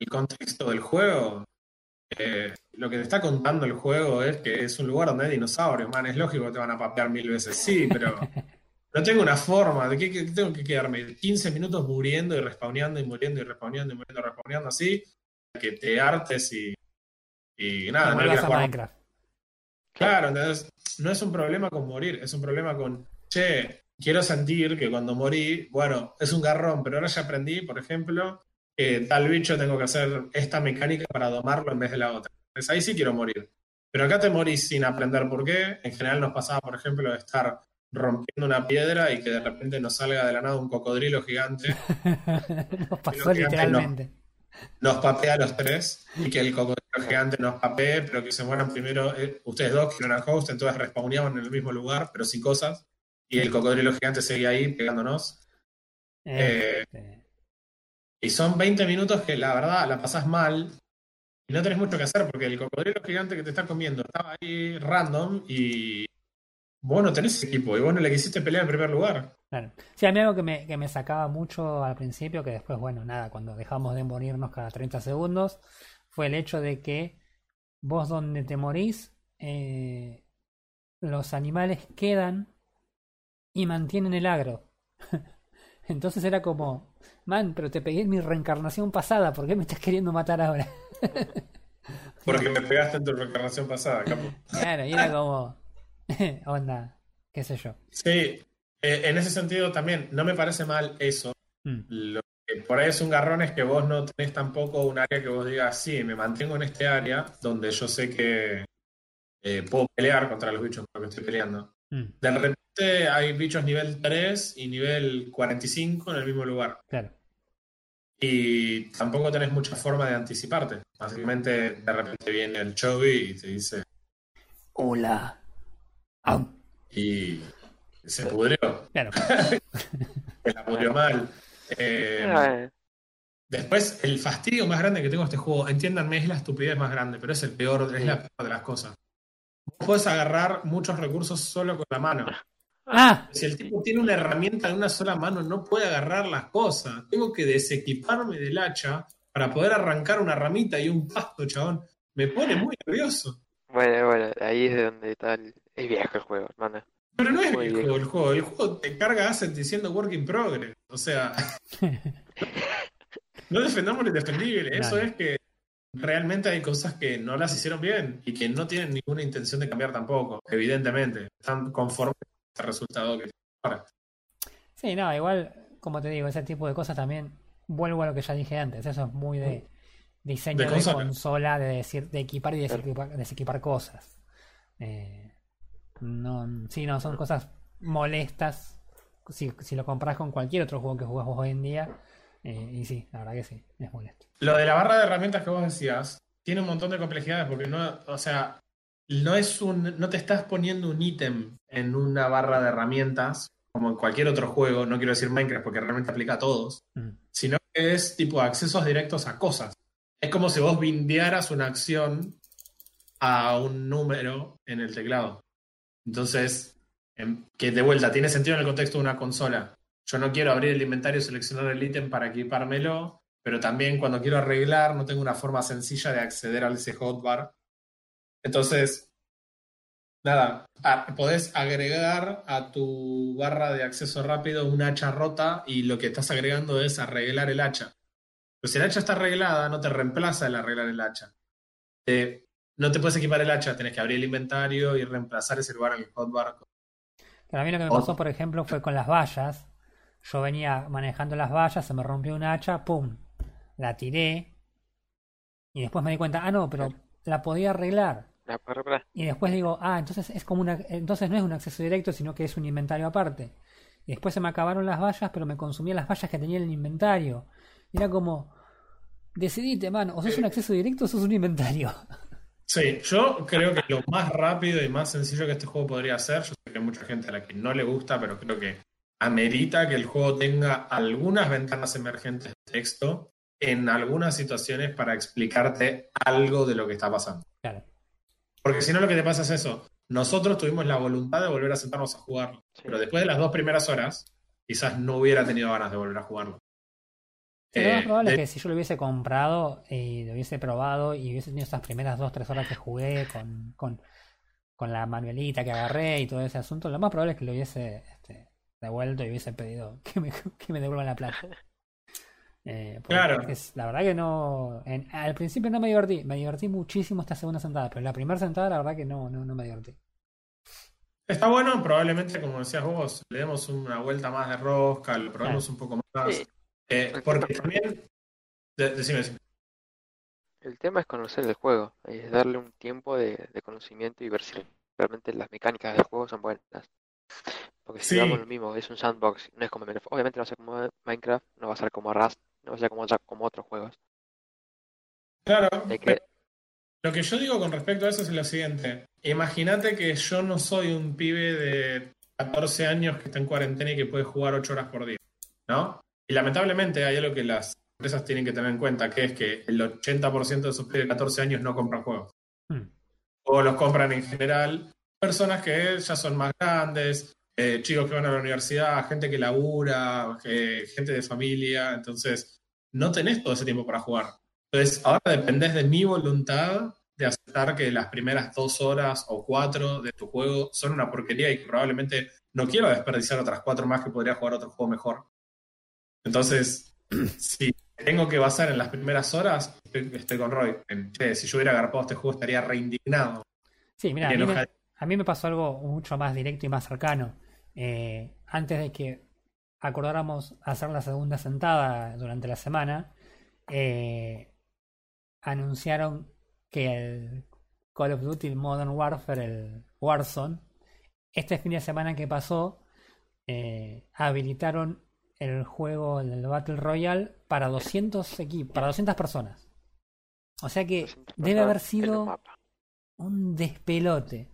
el contexto del juego, eh, lo que te está contando el juego es que es un lugar donde hay dinosaurios, man, es lógico que te van a papear mil veces, sí, pero no tengo una forma, de que, que tengo que quedarme 15 minutos muriendo y respawneando y muriendo y respawneando y muriendo y respawneando así, que te hartes y, y nada, no quieras jugar Minecraft. Claro, entonces no es un problema con morir, es un problema con, che, quiero sentir que cuando morí, bueno, es un garrón, pero ahora ya aprendí, por ejemplo, que tal bicho tengo que hacer esta mecánica para domarlo en vez de la otra. Entonces ahí sí quiero morir. Pero acá te morís sin aprender por qué. En general nos pasaba, por ejemplo, de estar rompiendo una piedra y que de repente nos salga de la nada un cocodrilo gigante, Nos pasó antes no. Nos papea a los tres y que el cocodrilo gigante nos papee, pero que se mueran primero eh, ustedes dos, que eran host, entonces respawneaban en el mismo lugar, pero sin cosas, y el cocodrilo gigante seguía ahí pegándonos. Este, Y son 20 minutos que la verdad la pasás mal y no tenés mucho que hacer porque el cocodrilo gigante que te está comiendo estaba ahí random y vos no tenés equipo y vos no le quisiste pelear en primer lugar. Claro. Sí, a mí algo que me, que me sacaba mucho al principio, que después, bueno, nada, cuando dejamos de morirnos cada 30 segundos, fue el hecho de que vos donde te morís, eh, los animales quedan y mantienen el agro. Entonces era como, man, pero te pegué en mi reencarnación pasada, ¿por qué me estás queriendo matar ahora? Porque me pegaste en tu reencarnación pasada, capo. Claro, y era como, onda, qué sé yo. Sí, eh, en ese sentido también no me parece mal eso. Mm, Lo que por ahí es un garrón es que vos no tenés tampoco un área que vos digas, sí, me mantengo en este área donde yo sé que eh, puedo pelear contra los bichos con los que estoy peleando. mm, De repente hay bichos nivel 3 y nivel 45 en el mismo lugar. claro. Y tampoco tenés mucha forma de anticiparte. Básicamente, de repente viene el Chovy y te dice. Hola. Y se pudrió. Claro. Se la pudrió mal. Eh, Después, el fastidio más grande que tengo de este juego, entiéndanme, es la estupidez más grande, pero es el peor, es la peor de las cosas. Vos podés agarrar muchos recursos solo con la mano. Ah, Si el tipo tiene una herramienta de una sola mano, no puede agarrar las cosas. Tengo que desequiparme del hacha para poder arrancar una ramita y un pasto, chabón. Me pone muy nervioso. bueno, bueno, ahí es de donde está el, es viejo el juego, hermano. Pero no es Muy viejo el juego. El juego te carga asset diciendo work in progress. O sea, no defendamos lo indefendible. Eso es que realmente hay cosas que no las hicieron bien y que no tienen ninguna intención de cambiar tampoco. Evidentemente. Están conformes con el resultado que tienen ahora. sí, no, igual, como te digo, ese tipo de cosas también, vuelvo a lo que ya dije antes, eso es muy de diseño De consola, de, decir, de equipar y desequipar, desequipar cosas. Eh, no, sí, no, son cosas molestas si, si lo compras con cualquier otro juego que jugás vos hoy en día. eh, y sí, la verdad que sí, es molesto. Lo de la barra de herramientas que vos decías tiene un montón de complejidades porque no, o sea, no es un, no te estás poniendo un ítem en una barra de herramientas como en cualquier otro juego, no quiero decir Minecraft porque realmente aplica a todos, Mm. sino que es tipo accesos directos a cosas. Es como si vos bindearas una acción a un número en el teclado. Entonces, em, que de vuelta tiene sentido en el contexto de una consola. Yo no quiero abrir el inventario seleccionar el ítem para equipármelo, pero también cuando quiero arreglar no tengo una forma sencilla de acceder a ese hotbar. Entonces, nada, a- podés agregar a tu barra de acceso rápido un hacha rota y lo que estás agregando es arreglar el hacha. Pero si el hacha está arreglada, no te reemplaza el arreglar el hacha. Te- no te puedes equipar el hacha, tenés que abrir el inventario y reemplazar ese lugar en el hotbar. Pero a mí lo que me pasó, por ejemplo, fue con las vallas. Yo venía manejando las vallas, se me rompió un hacha, ¡pum! La tiré. Y después me di cuenta, ah, no, pero la podía arreglar. La. Y después digo, ah, entonces es como una, entonces no es un acceso directo, sino que es un inventario aparte. Y después se me acabaron las vallas, pero me consumía las vallas que tenía en el inventario. Y era como, decidite, mano, o sos un acceso directo o sos un inventario. Sí, yo creo que lo más rápido y más sencillo que este juego podría hacer, yo sé que hay mucha gente a la que no le gusta, pero creo que amerita que el juego tenga algunas ventanas emergentes de texto en algunas situaciones para explicarte algo de lo que está pasando. Claro. Porque si no lo que te pasa es eso. Nosotros tuvimos la voluntad de volver a sentarnos a jugarlo, Sí. pero después de las dos primeras horas, quizás no hubiera tenido ganas de volver a jugarlo. Sí, lo más Eh, probable de- es que si yo lo hubiese comprado y lo hubiese probado y hubiese tenido esas primeras 2-3 horas que jugué con, con, con la manuelita que agarré y todo ese asunto, lo más probable es que lo hubiese este, devuelto y hubiese pedido que me, que me devuelvan la plata. Eh, Claro. es- la verdad que no. en- al principio no me divertí, me divertí muchísimo esta segunda sentada, pero la primera sentada la verdad que no, no, no me divertí. Está bueno, probablemente, como decías vos, le demos una vuelta más de rosca, lo probemos un poco más. Sí. Eh, porque también. de- decime, decime. El tema es conocer el juego, es darle un tiempo de, de conocimiento y ver si realmente las mecánicas del juego son buenas. Porque si Sí. damos lo mismo, es un sandbox, no es como Minecraft. Obviamente no va a ser como Minecraft, no va a ser como Rust, no va a ser como, otros juegos. Claro, que, lo que yo digo con respecto a eso es lo siguiente. Imagínate que yo no soy un pibe de 14 años que está en cuarentena y que puede jugar 8 horas por día, ¿no? Y lamentablemente hay algo que las empresas tienen que tener en cuenta, que es que el 80% de esos pibes de 14 años no compran juegos. Hmm. o los compran en general personas que ya son más grandes, eh, chicos que van a la universidad, gente que labura, eh, gente de familia, entonces no tenés todo ese tiempo para jugar. Entonces ahora dependés de mi voluntad de aceptar que las primeras dos horas o cuatro de tu juego son una porquería y que probablemente no quiero desperdiciar otras cuatro más que podría jugar otro juego mejor. Entonces, si tengo que basar en las primeras horas, estoy, estoy con Roy. Che, si yo hubiera agarpado este juego estaría reindignado. Sí, mira, a a mí me pasó algo mucho más directo y más cercano. Eh, antes de que acordáramos hacer la segunda sentada durante la semana, eh, anunciaron que el Call of Duty Modern Warfare, el Warzone, este fin de semana que pasó, eh, habilitaron el juego del Battle Royale para 200 equipos, para 200 personas. O sea que 200 debe haber un sido un despelote.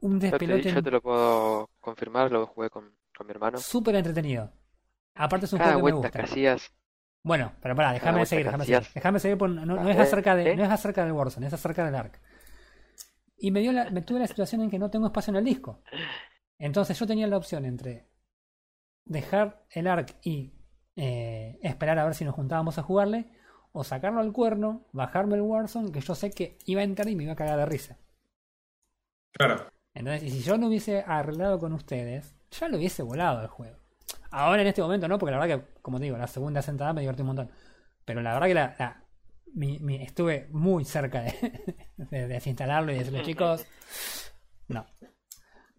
un Yo te, despelote yo te lo puedo confirmar, lo jugué con, con mi hermano. súper entretenido. Aparte es un Cada juego que me gusta. que hacías, Bueno, pero pará, déjame seguir, déjame seguir. Déjame seguir, por- no, no es Eh, acerca de, no es acerca del Warzone, es acerca del ARC. Y me dio la, me tuve la situación en que no tengo espacio en el disco. Entonces yo tenía la opción entre dejar el ARC y eh, esperar a ver si nos juntábamos a jugarle, o sacarlo al cuerno, bajarme el Warzone, que yo sé que iba a entrar y me iba a cagar de risa. Claro. Entonces, y si yo no hubiese arreglado con ustedes, ya lo hubiese volado el juego. Ahora en este momento no, porque la verdad que, como te digo, la segunda sentada me divertí un montón. Pero la verdad que la, la- mi- mi- estuve muy cerca de, de desinstalarlo y decirle, chicos, no.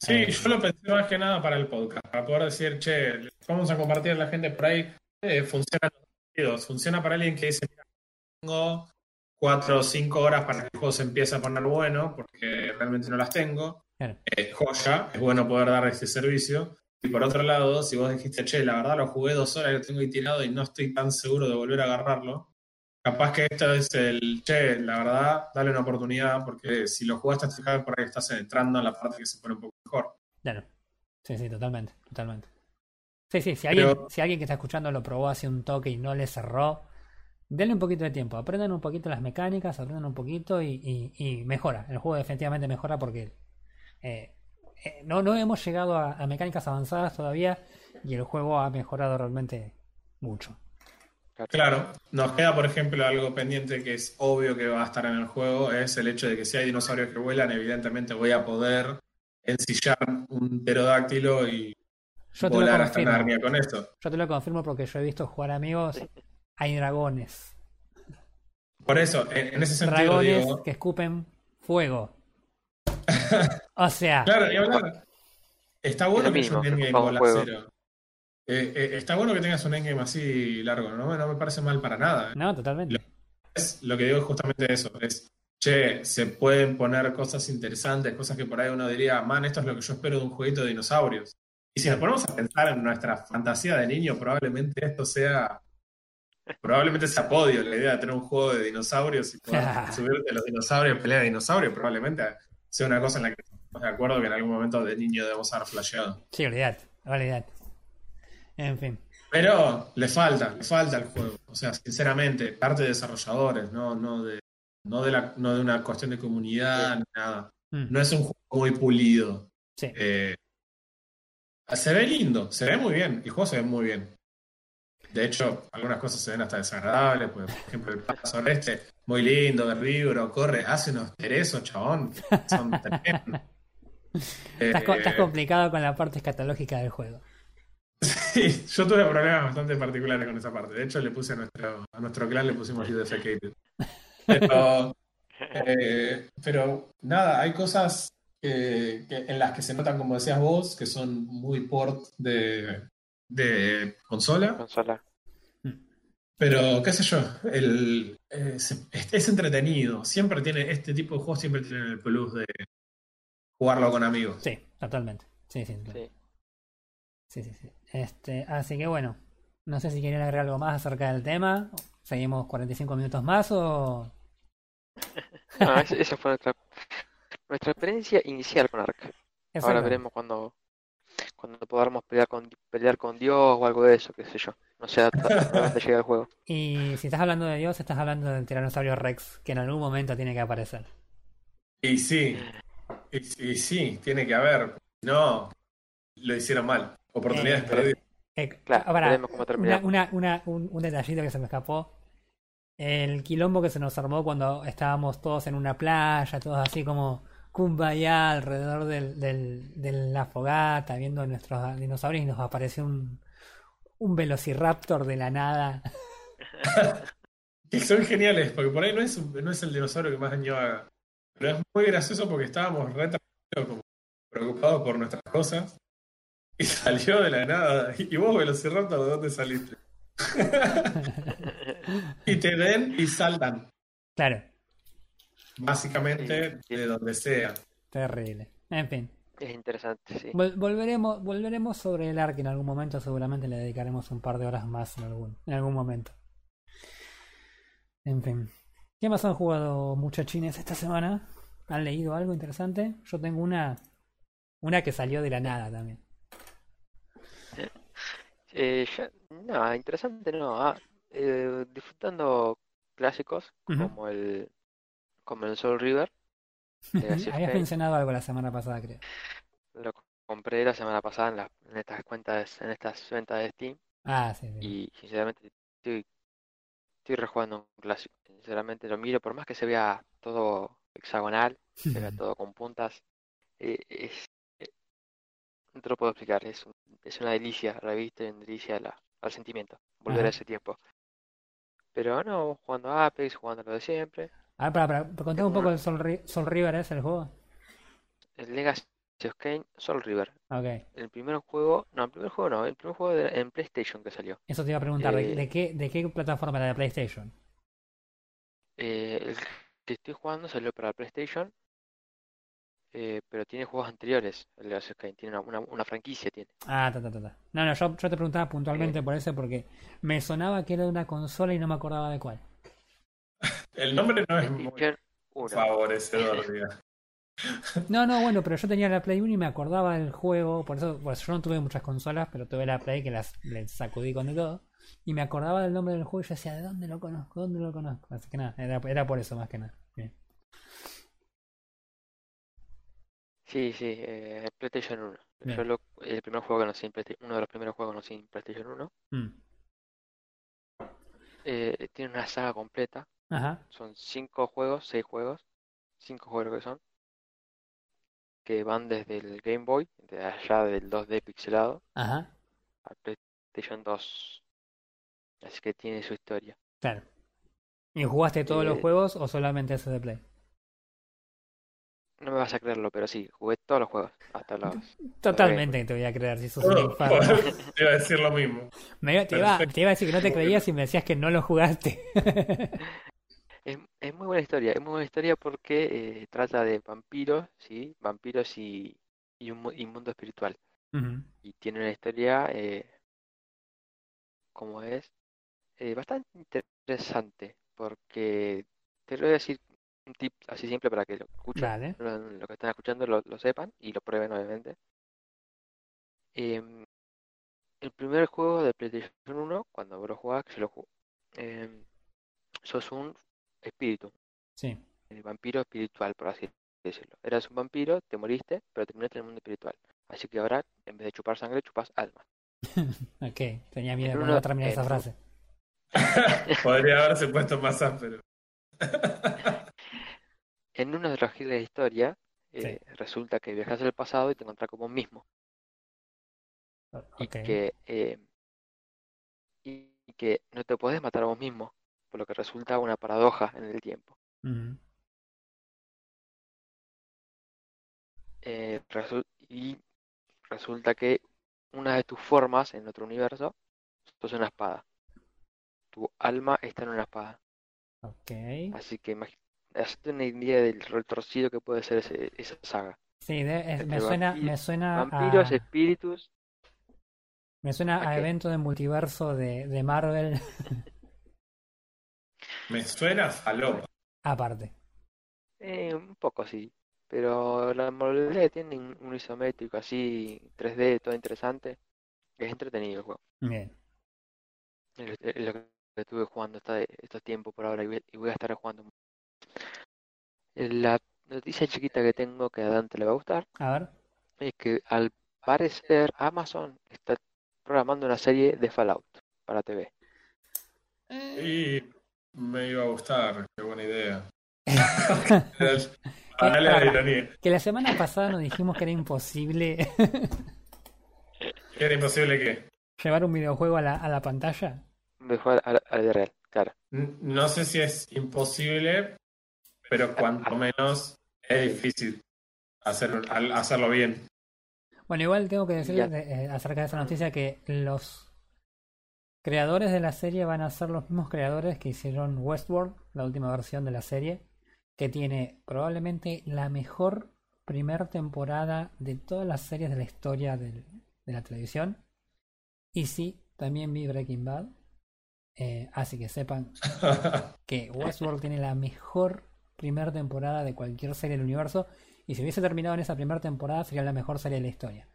Sí, Eh. yo lo pensé más que nada para el podcast, para poder decir, che, vamos a compartir a la gente por ahí. Eh, funciona los. Funciona para alguien que dice, mira, tengo cuatro o cinco horas para que el juego se empiece a poner bueno, porque realmente no las tengo. Claro. Eh, joya, es bueno poder dar este servicio. Y por otro lado, si vos dijiste, che, la verdad lo jugué dos horas y lo tengo ahí tirado y no estoy tan seguro de volver a agarrarlo, capaz que esto es el, che, la verdad, dale una oportunidad, porque si lo jugaste hasta acá, por ahí estás entrando en la parte que se pone un poco mejor. Claro. Sí, sí, totalmente, totalmente. Sí, sí, si Pero- alguien, si alguien que está escuchando lo probó hace un toque y no le cerró, denle un poquito de tiempo, aprendan un poquito las mecánicas, aprendan un poquito y, y- y mejora. El juego definitivamente mejora porque eh, eh, no, no hemos llegado a, a mecánicas avanzadas todavía y el juego ha mejorado realmente mucho. Claro, nos queda, por ejemplo, algo pendiente que es obvio que va a estar en el juego, es el hecho de que si hay dinosaurios que vuelan, evidentemente voy a poder ensillar un pterodáctilo y Yo te lo volar hasta. Narnia con esto. Yo te lo confirmo porque yo he visto jugar amigos. Hay dragones. Por eso, en, en ese sentido Dragones digo, que escupen fuego. O sea, claro, y hablar, está bueno Es lo que un endgame bolacero. Eh, eh, está bueno que tengas un endgame así largo, ¿no? No me parece mal para nada. ¿eh? no, totalmente. es lo que digo es justamente eso, es, che, se pueden poner cosas interesantes, cosas que por ahí uno diría, man, esto es lo que yo espero de un jueguito de dinosaurios. Y si nos ponemos a pensar en nuestra fantasía de niño, probablemente esto sea, probablemente sea podio, la idea de tener un juego de dinosaurios y poder subirte a los dinosaurios, pelea de dinosaurios, probablemente sea una cosa en la que estamos de acuerdo que en algún momento de niño debemos haber flasheado. Sí, olvidate, olvidate. En fin. Pero le falta, le falta el juego. O sea, sinceramente, parte de desarrolladores, no, no de, no de la, no de una cuestión de comunidad, ni nada. Mm, No es un juego muy pulido. sí. Eh, se ve lindo, se ve muy bien, el juego se ve muy bien. De hecho, algunas cosas se ven hasta desagradables, pues, por ejemplo, el paso este, muy lindo, herbívoro, corre, hace unos teresos, chabón, son tremendos. Estás, Eh, estás complicado con la parte escatológica del juego. Sí, yo tuve problemas bastante particulares con esa parte. De hecho, le puse a nuestro, a nuestro clan, le pusimos Defecated. Pero, eh, pero nada, hay cosas que- que- en las que se notan, como decías vos, que son muy port de, de consola. consola. Pero, qué sé yo, el, eh, es, es entretenido. Siempre tiene, este tipo de juegos siempre tienen el plus de jugarlo con amigos. Sí, totalmente. Sí, sí, claro. Sí. sí, sí, sí. Este, así que bueno, no sé si quieren agregar algo más acerca del tema. ¿Seguimos 45 minutos más o...? No, es- esa fue nuestra, nuestra experiencia inicial con Ark. Ahora veremos cuando, cuando podamos pelear con, pelear con Dios o algo de eso, qué sé yo. No sé hasta hasta dónde llega el juego. Y si estás hablando de Dios, estás hablando del tiranosaurio Rex, que en algún momento tiene que aparecer. Y sí, y, y sí, tiene que haber. No, lo hicieron mal. Oportunidades Eh, perdidas. Eh, Claro, ahora, veremos cómo una, una- una- un, un detallito que se me escapó. El quilombo que se nos armó cuando estábamos todos en una playa, todos así como kumbaya alrededor del, del- de la fogata, viendo nuestros dinosaurios y nos apareció un, un velociraptor de la nada. Que son geniales, porque por ahí no es, un- no es el dinosaurio que más daño haga. Pero es muy gracioso porque estábamos re como preocupados por nuestras cosas. Y salió de la nada. Y vos, Velociraptor, ¿de dónde saliste? y te ven y saltan. Claro, Básicamente de donde sea. terrible. En fin, Es interesante, sí. vol- volveremos, volveremos sobre el arc en algún momento, seguramente le dedicaremos un par de horas más en algún, en algún momento. En fin. ¿Qué más han jugado muchachines esta semana? ¿Han leído algo interesante? Yo tengo una Una que salió de la nada también. Eh, ya- no, interesante no. Ah, eh, disfrutando clásicos como el como el Soul River. Of Habías mencionado algo la semana pasada, creo. Lo compré la semana pasada en, las en estas cuentas, en estas ventas de Steam Ah, sí, sí. y sinceramente estoy, estoy rejugando un clásico. Sinceramente lo miro, por más que se vea todo hexagonal, se vea todo con puntas, eh, es, eh, no te lo puedo explicar, es, un- es una delicia la vista y una delicia la- al sentimiento, volver Ajá. a ese tiempo. Pero no, jugando a Apex, jugando lo de siempre. A ver, para, para, contame un poco Ri- Soul River, ¿es el juego? El Legacy of Kain, Soul River. Ok. El primer juego, no, el primer juego no, el primer juego de- en PlayStation que salió. Eso te iba a preguntar, ¿de, Eh, de qué, ¿de qué plataforma era de PlayStation? Eh, el que estoy jugando salió para PlayStation, eh, pero tiene juegos anteriores. El Kain tiene una, una, una franquicia, tiene. Ah, ta, ta, ta, ta. No, no, yo, yo te preguntaba puntualmente por eso porque me sonaba que era de una consola y no me acordaba de cuál. El nombre no es muy PlayStation 1. favorecedor, digamos. No, no, bueno, pero yo tenía la Play 1 y me acordaba del juego, por eso, pues yo no tuve muchas consolas, pero tuve la Play que las le sacudí con de todo. Y me acordaba del nombre del juego y yo decía, ¿de dónde lo conozco? ¿Dónde lo conozco? Así que nada, era, era por eso más que nada. Bien. Sí, sí, eh, PlayStation 1. Bien. Yo lo, el primer juego que conocí en PlayStation, uno de los primeros juegos que conocí en PlayStation 1. Mm. Eh, tiene una saga completa. Ajá. Son cinco juegos, seis juegos, cinco juegos que son, que van desde el Game Boy, de allá del 2D pixelado, Ajá. al PlayStation 2. Así que tiene su historia. Claro. ¿Y jugaste todos los Eh, juegos o solamente ese de Play? No me vas a creerlo, pero sí, jugué todos los juegos, hasta los... Totalmente que te voy a creer si sos un Todo- infame. Te iba a decir lo mismo. Me iba- te, iba, te iba a decir que no te creías y me decías que no lo jugaste. Es, es muy buena historia, es muy buena historia porque eh, trata de vampiros, ¿sí? Vampiros y, y un mu- y mundo espiritual. Y tiene una historia, eh, como es, eh, bastante interesante, porque te lo voy a decir un tip así simple para que lo escuchen, Vale. lo, lo que están escuchando lo, lo sepan y lo prueben obviamente. Em, el primer juego de PlayStation 1, cuando vos lo que yo lo jugué, em, sos un espíritu, Sí. el vampiro espiritual, por así decirlo. Eras un vampiro, te moriste, pero terminaste en el mundo espiritual. Así que ahora, en vez de chupar sangre, chupas alma. Ok. Tenía miedo de no terminar esa frase. Podría haberse puesto más áspero. En uno de los giros de historia, Sí. eh, resulta que viajas al pasado y te encontrás con vos mismo. Y Ok. que, eh, y y que no te podés matar a vos mismo, por lo que resulta una paradoja en el tiempo. Eh, resu- y resulta que una de tus formas en otro universo sos una espada. Tu alma está en una espada. Así que hacete una idea del retorcido que puede ser ese- esa saga. Sí, de- es- me suena, vampi- me suena Vampiros, a, espíritus. me suena ¿a a evento de multiverso de, de Marvel Me suena falopa. aparte. eh, un poco sí. Pero la modalidad tiene un isométrico así, 3D, todo interesante. Es entretenido el juego. Bien. Es lo, es lo que estuve jugando esta- estos tiempos por ahora y voy, y voy a estar jugando. La noticia chiquita que tengo que a Dante le va a gustar A ver. es que al parecer Amazon está programando una serie de Fallout para TV. Y me iba a gustar, qué buena idea. Dale la ironía. Que la semana pasada nos dijimos que era imposible ¿Era imposible llevar un videojuego a la, a la pantalla. Mejor a, la- a la vida real, claro. No sé si es imposible, pero cuanto menos es difícil hacer, al- hacerlo bien. Bueno, igual tengo que decir de- eh, acerca de esa noticia que los creadores de la serie van a ser los mismos creadores que hicieron Westworld, la última versión de la serie, que tiene probablemente la mejor primer temporada de todas las series de la historia del- de la televisión. Y sí, también vi Breaking Bad. Eh, así que sepan que Westworld tiene la mejor primera temporada de cualquier serie del universo. Y si hubiese terminado en esa primera temporada, sería la mejor serie de la historia.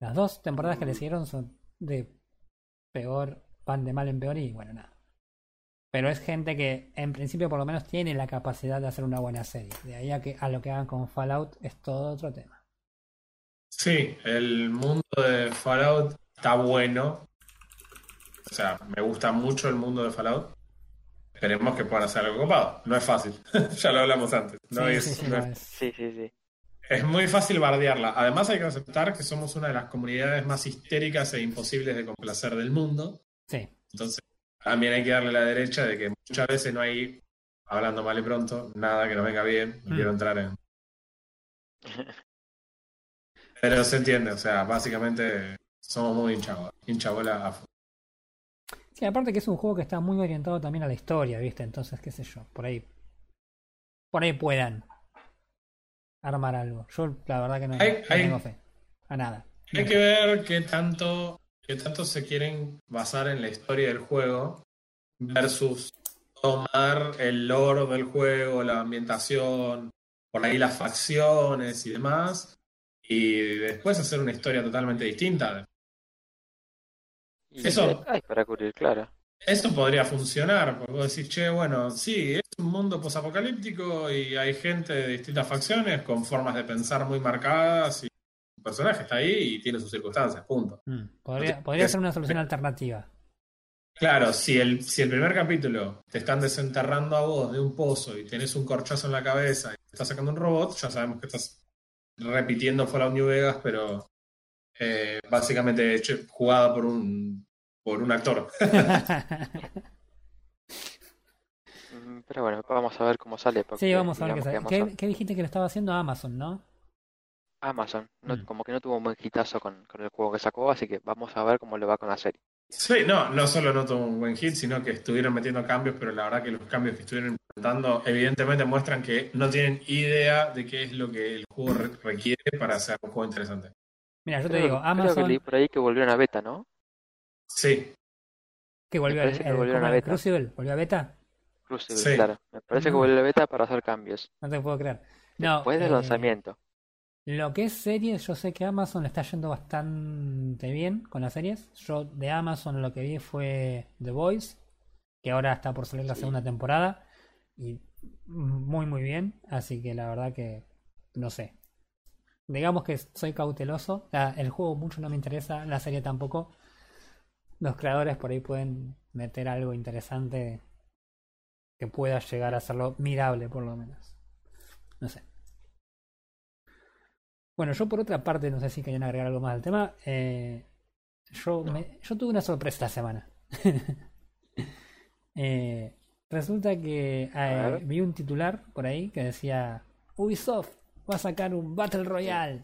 Las dos temporadas que le siguieron son de peor, van de mal en peor y bueno, nada. Pero es gente que en principio por lo menos tiene la capacidad de hacer una buena serie. De ahí a, que, a lo que hagan con Fallout es todo otro tema. Sí, el mundo de Fallout está bueno. O sea, me gusta mucho el mundo de Fallout. Esperemos que puedan hacer algo copado. No es fácil. ya lo hablamos antes. No Sí, es- sí, sí, no es- Sí, sí, sí. Es muy fácil bardearla. Además hay que aceptar que somos una de las comunidades más histéricas e imposibles de complacer del mundo. sí. Entonces, también hay que darle la derecha de que muchas veces no hay, hablando mal y pronto, nada que nos venga bien. No Mm. quiero entrar en... Pero se entiende, o sea, básicamente somos muy hinchabola. Hinchabola a fu- Sí, aparte que es un juego que está muy orientado también a la historia, ¿viste? Entonces, qué sé yo, por ahí. Por ahí puedan armar algo. Yo, la verdad que no, Hay- no hay- tengo fe. A nada. Hay que ver qué tanto, qué tanto se quieren basar en la historia del juego versus tomar el lore del juego, la ambientación, por ahí las facciones y demás, y después hacer una historia totalmente distinta. Y Eso- hay para cubrir, claro. Eso podría funcionar, porque vos decís, che, bueno, sí, es un mundo posapocalíptico y hay gente de distintas facciones con formas de pensar muy marcadas y un personaje está ahí y tiene sus circunstancias, punto. Mm, Podría, podría ser una solución alternativa. Claro, si el, si el primer capítulo te están desenterrando a vos de un pozo y tenés un corchazo en la cabeza y te está sacando un robot, ya sabemos que estás repitiendo Fallout New Vegas, pero eh, básicamente hecho, jugada por un, por un actor. Mm, Pero bueno, vamos a ver cómo sale. Porque, sí, vamos a ver qué sale. ¿Qué, dijiste que lo estaba haciendo Amazon, no? Amazon no- Mm. como que no tuvo un buen hitazo con, con el juego que sacó, así que vamos a ver cómo le va con la serie. Sí, no, no solo no tuvo un buen hit, sino que estuvieron metiendo cambios, pero la verdad que los cambios que estuvieron implementando evidentemente muestran que no tienen idea de qué es lo que el juego re- requiere para hacer un juego interesante. Mira, yo te Creo- digo, Creo que Amazon leí por ahí que volvieron a beta, ¿no? Sí, que volvió me al parece que el- volvieron ¿cómo a beta. Crucible, volvió a beta. Crucible, Sí. claro. Me parece que No. volvió a beta para hacer cambios. No te puedo creer. No, Después del eh, lanzamiento. Lo que es series, yo sé que Amazon le está yendo bastante bien con las series. Yo de Amazon lo que vi fue The Voice, que ahora está por salir la Sí. segunda temporada. Y muy, muy bien. Así que la verdad que no sé. Digamos que soy cauteloso. La- el juego mucho no me interesa, la serie tampoco. Los creadores por ahí pueden meter algo interesante que pueda llegar a hacerlo mirable, por lo menos. No sé. Bueno, yo por otra parte, no sé si querían agregar algo más al tema. eh, yo, No. me- yo tuve una sorpresa esta semana. Eh, resulta que eh, vi un titular por ahí que decía Ubisoft va a sacar un Battle Royale.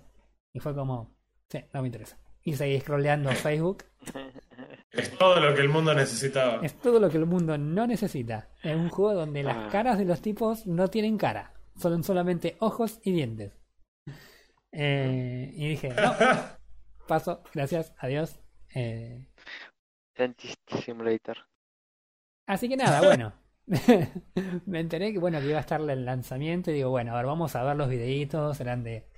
Y fue como, sí, no me interesa. Y seguí scrolleando Facebook. es todo lo que el mundo necesitaba. Es todo lo que el mundo no necesita. Es un juego donde las Ah. caras de los tipos no tienen cara. Son solamente ojos y dientes. Eh, y dije, no, paso, gracias, adiós. Eh, Dentist Simulator. así que nada, bueno. Me enteré que bueno que iba a estar el lanzamiento y digo, bueno, a ver, vamos a ver los videitos, eran de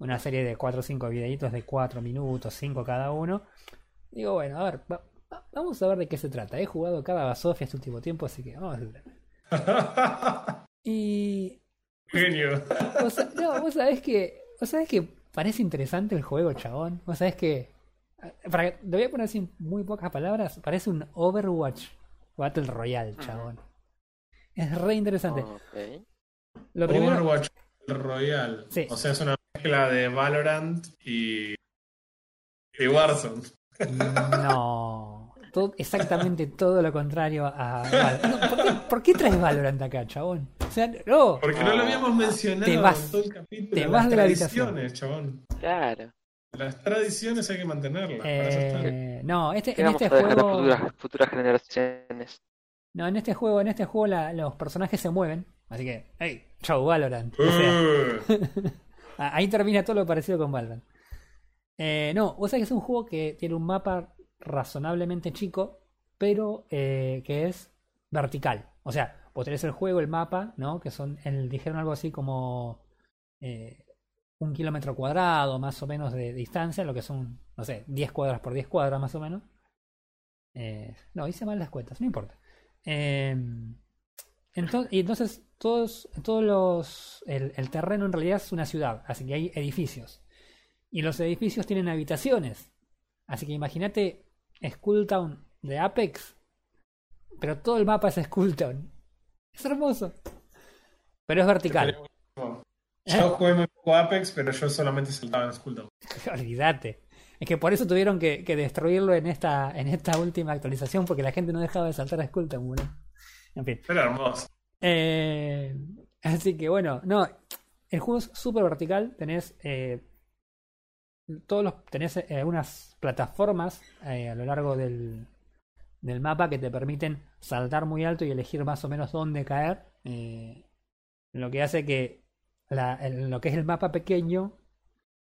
una serie de 4 o 5 videitos de 4 minutos, 5 cada uno. Digo, bueno, a ver, va- va- vamos a ver de qué se trata. He jugado cada Basofia este último tiempo, así que vamos a ver. Y Genio. vos, sa- no, vos sabés que. Vos sabés que parece interesante el juego, chabón. Vos sabés que. Para, lo voy a poner así en muy pocas palabras. Parece un Overwatch Battle Royale, chabón. Es re interesante. Ok. Lo primero. Overwatch Royal. Sí. O sea, es una mezcla de Valorant y, y Warzone. No. Todo- exactamente todo lo contrario a. Val- No, ¿por, qué, por qué traes Valorant acá, chabón? O sea, no. Porque no lo habíamos mencionado Te vas. en todo el capítulo. Te las vas de la habitación. tradiciones, chabón. Claro. Las tradiciones hay que mantenerlas. Eh, no, este, ¿Qué en este a juego. futuras, futuras generaciones? No, en este juego, en este juego la- los personajes se mueven. Así que, hey, chau Valorant. O sea, Uh, Ahí termina todo lo parecido con Valorant. Eh, no, vos sabés que es un juego que tiene un mapa razonablemente chico, pero eh, que es vertical. O sea, o tenés el juego, el mapa, ¿no? Que son, el, dijeron algo así como eh, un kilómetro cuadrado más o menos de distancia, lo que son, no sé, 10 cuadras por 10 cuadras más o menos. No, hice mal las cuentas, no importa. Entonces, y entonces todos, todos los, el, el terreno en realidad es una ciudad, así que hay edificios. Y los edificios tienen habitaciones. Así que imagínate Skulltown de Apex, pero todo el mapa es Skulltown. Es hermoso. Pero es vertical. Yo jugué muy poco Apex, pero yo solamente saltaba en Skulltown. Olvídate. Es que por eso tuvieron que, que, destruirlo en esta, en esta última actualización, porque la gente no dejaba de saltar a Skulltown, ¿no? En fin. Pero hermoso. Eh, así que bueno, no. El juego es súper vertical. Tenés. Eh, todos los. Tenés eh, unas plataformas eh, a lo largo del, del mapa que te permiten saltar muy alto y elegir más o menos dónde caer. Lo que hace que la, lo que es el mapa pequeño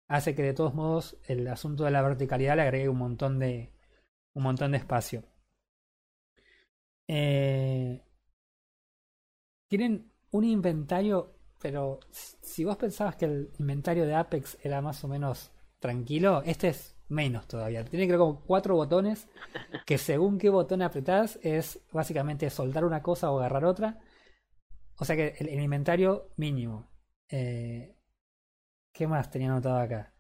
hace que de todos modos el asunto de la verticalidad le agregue un montón de un montón de espacio. Eh, tienen un inventario, pero si vos pensabas que el inventario de Apex era más o menos tranquilo, este es menos todavía. Tiene creo como cuatro botones que según qué botón apretás es básicamente soltar una cosa o agarrar otra. O sea que el, inventario mínimo. Eh, ¿Qué más tenía anotado acá?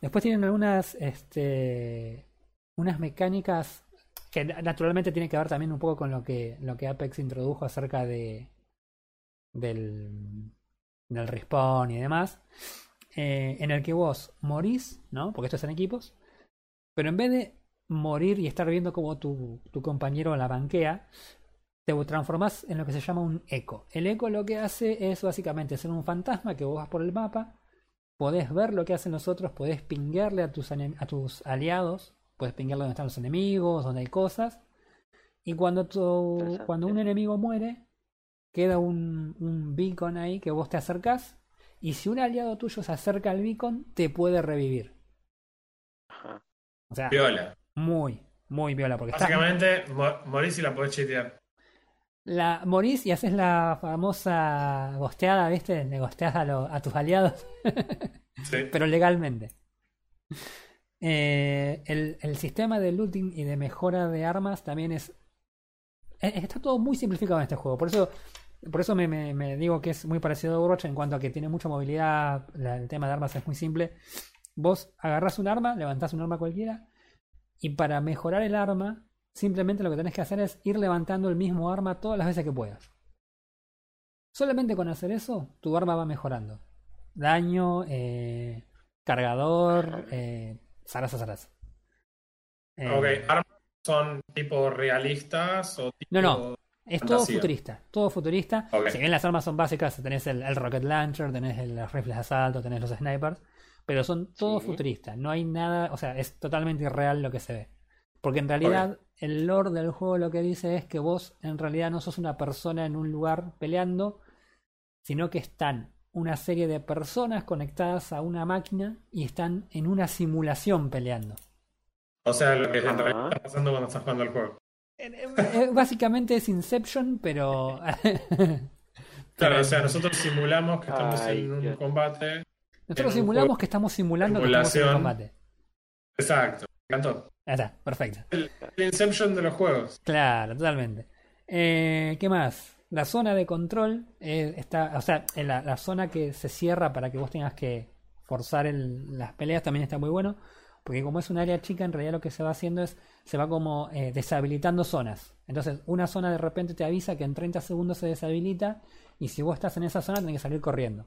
Después tienen algunas, este, unas mecánicas que na- naturalmente tienen que ver también un poco con lo que, Apex introdujo acerca de del, del respawn y demás, eh, en el que vos morís, ¿no? Porque esto es en equipos, pero en vez de morir y estar viendo como tu, tu compañero la banquea, te transformás en lo que se llama un eco. El eco lo que hace es básicamente ser un fantasma que vos vas por el mapa, podés ver lo que hacen los otros, podés pinguearle a tus, a tus aliados, podés pinguearle donde están los enemigos, donde hay cosas, y cuando, tu, cuando un enemigo muere, queda un, un beacon ahí que vos te acercás, y si un aliado tuyo se acerca al beacon, te puede revivir. Ajá. O sea, Viola. muy, muy viola, porque estás- Básicamente, mo- morís y la podés chitear. La morís y haces la famosa gosteada, ¿viste? Le gosteas a, lo- a tus aliados, Sí. pero legalmente. Eh, el, sistema de looting y de mejora de armas también es. eh, Está todo muy simplificado en este juego. Por eso, por eso me, digo que es muy parecido a Overwatch en cuanto a que tiene mucha movilidad. el tema de armas es muy simple. Vos agarrás un arma, levantás un arma cualquiera. Y para mejorar el arma, simplemente lo que tenés que hacer es ir levantando el mismo arma todas las veces que puedas. Solamente con hacer eso, tu arma va mejorando. Daño, eh, cargador, zaraza, zaraza. Eh, Ok, armas son tipo realistas o tipo. No, no. Es todo futurista, todo futurista. Si bien las armas son básicas, tenés el, el rocket launcher, tenés el, los rifles de asalto, tenés los snipers, pero son todo Sí. futuristas. No hay nada, o sea, es totalmente irreal lo que se ve. Porque en realidad el lore del juego lo que dice es que vos en realidad no sos una persona en un lugar peleando, sino que están una serie de personas conectadas a una máquina y están en una simulación peleando. O sea, lo que en realidad está pasando cuando estás jugando al juego. Eh, Básicamente es Inception, pero... Claro, o sea, nosotros simulamos que estamos Ay, en un Dios. combate. Nosotros un simulamos juego que estamos simulando que estamos en simulación. combate. Exacto. Me encantó. Ahí está, perfecto. El, el Inception de los juegos. Claro, totalmente. Eh, ¿Qué más? La zona de control eh, está, o sea, la, zona que se cierra para que vos tengas que forzar las peleas también está muy bueno, porque como es un área chica, en realidad lo que se va haciendo es, se va como eh, deshabilitando zonas. Entonces, una zona de repente te avisa que en 30 segundos se deshabilita, y si vos estás en esa zona, tenés que salir corriendo,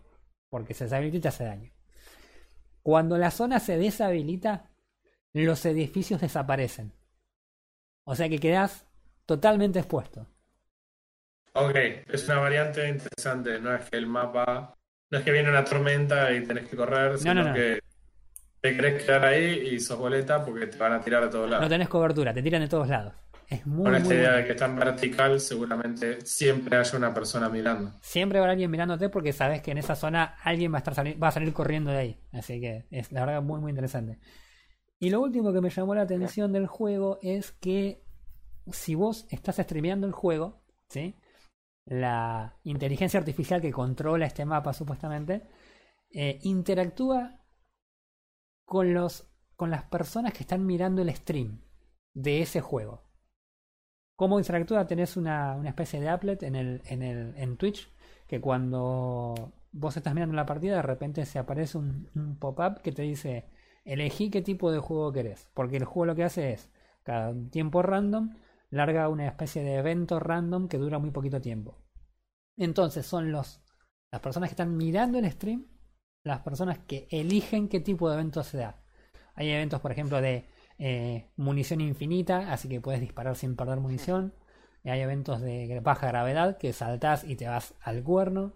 porque se deshabilita y te hace daño. Cuando la zona se deshabilita, los edificios desaparecen. O sea que quedás totalmente expuesto. Ok, es una variante interesante. No es que el mapa. No es que viene una tormenta y tenés que correr, sino no, no. que te querés quedar ahí y sos boleta porque te van a tirar de todos lados. No tenés cobertura, te tiran de todos lados. Es muy, Con muy esta idea de que está en vertical, seguramente siempre haya una persona mirando. Siempre haber alguien mirándote porque sabes que en esa zona alguien va a, estar sali- va a salir corriendo de ahí. Así que es la verdad muy muy interesante. Y lo último que me llamó la atención del juego es que si vos estás streameando el juego, ¿sí? La inteligencia artificial que controla este mapa, supuestamente, eh, interactúa con, los, con las personas que están mirando el stream de ese juego. ¿Cómo interactúa? Tenés una, una especie de applet en, el, en, el, en Twitch que cuando vos estás mirando la partida, de repente se aparece un, un pop-up que te dice elegí qué tipo de juego querés. Porque el juego lo que hace es, cada tiempo random, larga una especie de evento random que dura muy poquito tiempo. Entonces son los, las personas que están mirando el stream, las personas que eligen qué tipo de evento se da. Hay eventos, por ejemplo, de eh, munición infinita, así que puedes disparar sin perder munición. Y hay eventos de baja gravedad, que saltás y te vas al cuerno.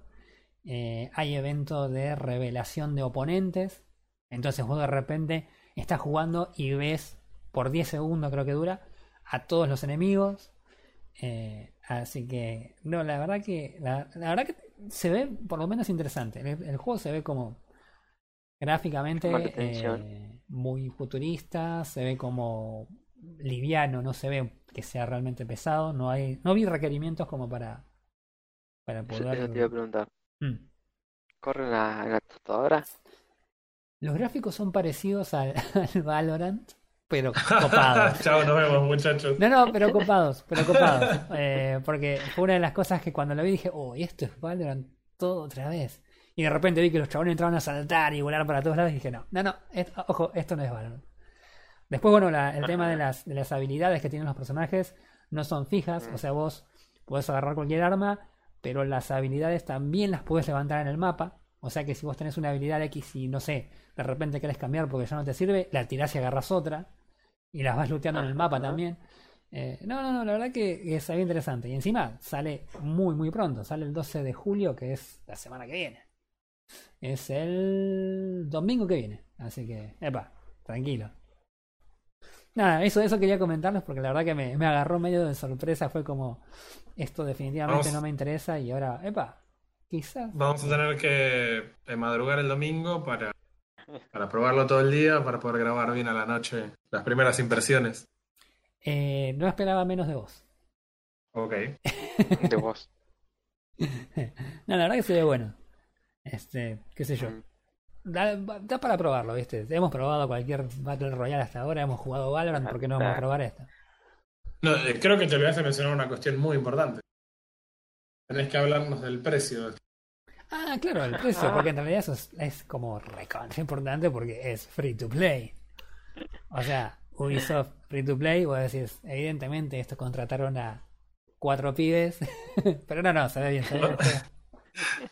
Eh, hay eventos de revelación de oponentes. Entonces vos de repente estás jugando y ves por 10 segundos, creo que dura, a todos los enemigos. Eh, así que, no, la verdad que, la, verdad que se ve por lo menos interesante. El, el juego se ve como gráficamente eh, muy futurista, se ve como liviano, no se ve que sea realmente pesado, no hay, no vi requerimientos como para, para poder. Eso te iba a preguntar. Mm. ¿Corre en la, computadora? Los gráficos son parecidos al, al Valorant, pero copados. Chao, nos vemos, muchachos. No, no, pero copados, pero copados. Eh, porque fue una de las cosas que cuando lo vi dije, oh, y esto es Valorant todo otra vez. Y de repente vi que los chabones entraban a saltar y volar para todos lados y dije, no, no, no, et- ojo, esto no es Valorant. Después, bueno, la- el tema de las, de las habilidades que tienen los personajes no son fijas, o sea, vos podés agarrar cualquier arma, pero las habilidades también las puedes levantar en el mapa. O sea que si vos tenés una habilidad X y no sé, de repente querés cambiar porque ya no te sirve, la tirás y agarras otra. Y las vas looteando en el mapa también. Eh, no, no, no, la verdad que, se ve interesante. Y encima sale muy, muy pronto. Sale el 12 de julio, que es la semana que viene. Es el domingo que viene. Así que, epa, tranquilo. Nada, eso, eso quería comentarles porque la verdad que me, me agarró medio de sorpresa. Fue como, esto definitivamente Vamos. no me interesa y ahora, epa, quizás. Vamos a tener que eh, madrugar el domingo para, para probarlo todo el día, para poder grabar bien a la noche las primeras impresiones. Eh, no esperaba menos de vos. Ok. De vos. No, la verdad que se ve bueno. Este, qué sé yo. Mm. Da, da para probarlo, ¿viste? Hemos probado cualquier Battle Royale hasta ahora, hemos jugado Valorant, ¿por qué no vamos a probar esta? No, eh, creo que te olvidaste de mencionar una cuestión muy importante. Tenés que hablarnos del precio. Ah, claro, el precio, porque en realidad eso es, es como recontra importante porque es free to play. O sea, Ubisoft free to play, vos decís, evidentemente esto contrataron a cuatro pibes, pero no, no, se ve bien, se ve bien.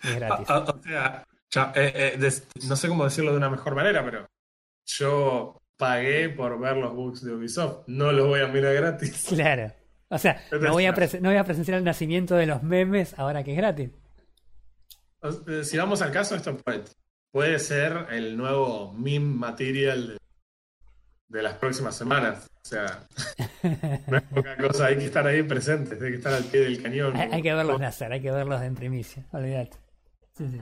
Y es gratis. Ah, ah, o sea, ya, eh, eh, des- no sé cómo decirlo de una mejor manera, pero yo pagué por ver los bugs de Ubisoft. No los voy a mirar gratis. Claro. O sea, no voy, a presen- no voy a presenciar el nacimiento de los memes ahora que es gratis. Eh, Si vamos al caso, esto puede, puede ser el nuevo meme material de, de las próximas semanas. O sea, no es poca cosa, hay que estar ahí presentes, hay que estar al pie del cañón. Hay, hay que verlos nacer, hay que verlos en primicia, olvídate. Sí, sí.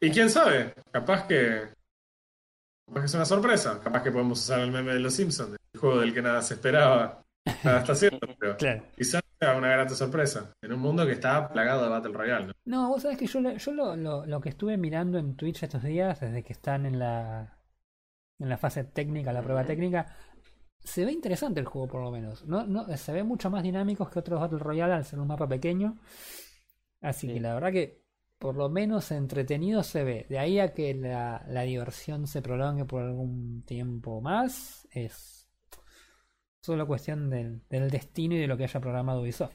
Y quién sabe, capaz que, capaz que es una sorpresa, capaz que podemos usar el meme de los Simpsons, el juego del que nada se esperaba, nada está haciendo, pero Claro. quizás una grata sorpresa en un mundo que está plagado de Battle Royale. ¿no? No, vos sabés que yo, lo- yo lo, lo, lo que estuve mirando en Twitch estos días, desde que están en la, en la fase técnica, la prueba técnica, se ve interesante el juego por lo menos. No, no, se ve mucho más dinámicos que otros Battle Royale al ser un mapa pequeño. Así Sí. que la verdad que por lo menos entretenido se ve. De ahí a que la, la diversión se prolongue por algún tiempo más, es solo cuestión del, del destino y de lo que haya programado Ubisoft.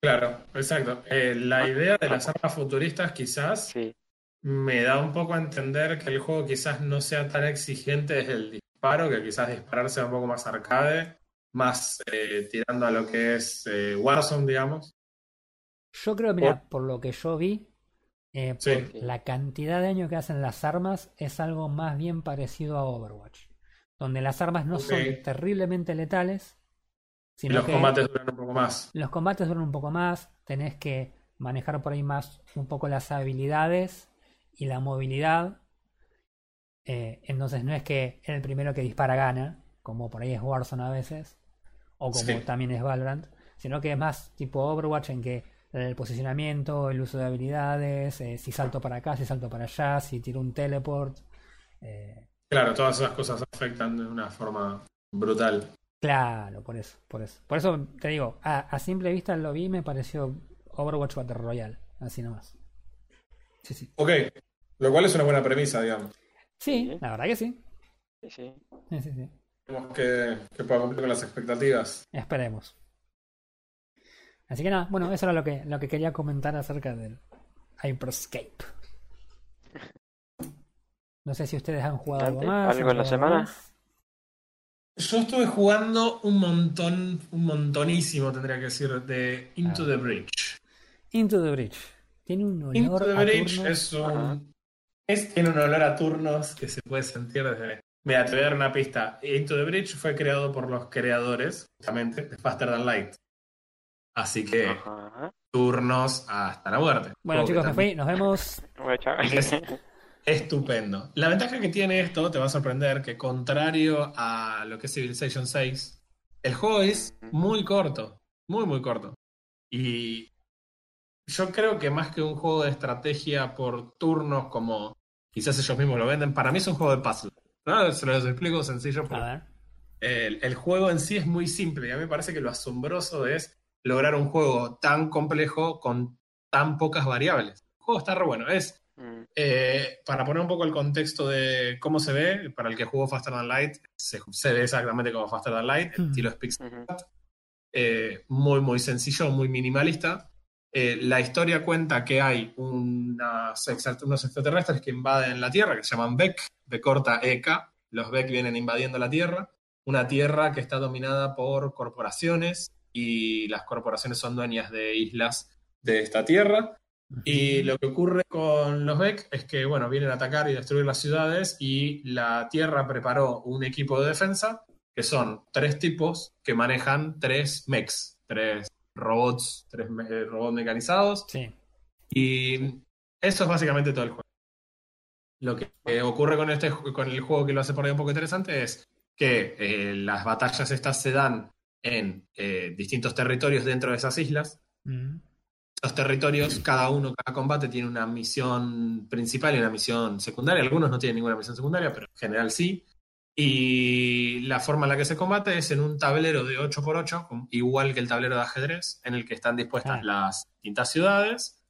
Claro, exacto. Eh, la idea de las armas futuristas quizás Sí, me da un poco a entender que el juego quizás no sea tan exigente desde el disparo, que quizás disparar sea un poco más arcade, más eh, tirando a lo que es eh, Warzone, digamos. Yo creo, mira, por lo que yo vi, eh, por Sí. la cantidad de daño que hacen las armas, es algo más bien parecido a Overwatch. Donde las armas no son terriblemente letales, Y sino los que combates duran un poco más. los combates duran un poco más, tenés que manejar por ahí más un poco las habilidades y la movilidad. Eh, entonces no es que el primero que dispara gana, como por ahí es Warzone a veces, o como Sí. también es Valorant, sino que es más tipo Overwatch en que el posicionamiento, el uso de habilidades, eh, si salto para acá, si salto para allá, si tiro un teleport. eh, Claro, todas esas cosas afectan de una forma brutal. claro, por eso, por eso. Por eso te digo, a, a simple vista lo vi y me pareció Overwatch Battle Royale, así nomás. Sí, sí. Ok, lo cual es una buena premisa, digamos. Sí, la verdad que sí. Sí, sí. Sí, sí, sí. Esperemos que, que pueda cumplir con las expectativas. Esperemos. Así que nada, bueno, eso era lo que, lo que quería comentar acerca del Hyperscape. No sé si ustedes han jugado algo más. ¿algo en la semana? más. Yo estuve jugando un montón, un montonísimo, tendría que decir, de Into Ah. the Bridge. Into the Bridge. Tiene un olor Into the a Bridge turnos. es un. Ajá. es- tiene un olor a turnos que se puede sentir desde. Mira, te voy a dar una pista. Into the Bridge fue creado por los creadores, justamente, de Faster Than Light. Así que Ajá. turnos hasta la muerte. Bueno, chicos, me fui. Nos vemos. Estupendo. La ventaja que tiene esto, te va a sorprender, que contrario a lo que es Civilization 6, el juego es muy corto, muy, muy corto. Y yo creo que más que un juego de estrategia por turnos, como quizás ellos mismos lo venden, para mí es un juego de puzzle. ¿no? Se los explico sencillo, A pero ver. el, el juego en sí es muy simple y a mí me parece que lo asombroso es lograr un juego tan complejo con tan pocas variables. El juego está re bueno. Es eh, para poner un poco el contexto de cómo se ve, para el que jugó Faster Than Light, se, se ve exactamente como Faster Than Light, el Hmm. estilo es pixel eh, muy, muy sencillo, muy minimalista. Eh, la historia cuenta que hay unas unos extraterrestres que invaden la Tierra, que se llaman Beck, de corta EK. Los Beck vienen invadiendo la Tierra, una Tierra que está dominada por corporaciones y las corporaciones son dueñas de islas de esta Tierra. Y lo que ocurre con los Beck es que, bueno, vienen a atacar y destruir las ciudades y la Tierra preparó un equipo de defensa que son tres tipos que manejan tres mechs, tres robots, tres me- eh, robots mecanizados Sí. y eso es básicamente todo el juego. Lo que ocurre con, este, con el juego que lo hace por ahí un poco interesante es que eh, las batallas estas se dan en eh, distintos territorios dentro de esas islas Mm. Los territorios, cada uno, cada combate tiene una misión principal y una misión secundaria. Algunos no tienen ninguna misión secundaria, pero en general sí. Y la forma en la que se combate es en un tablero de 8x8, con- igual que el tablero de ajedrez, en el que están dispuestas Ah. las distintas ciudades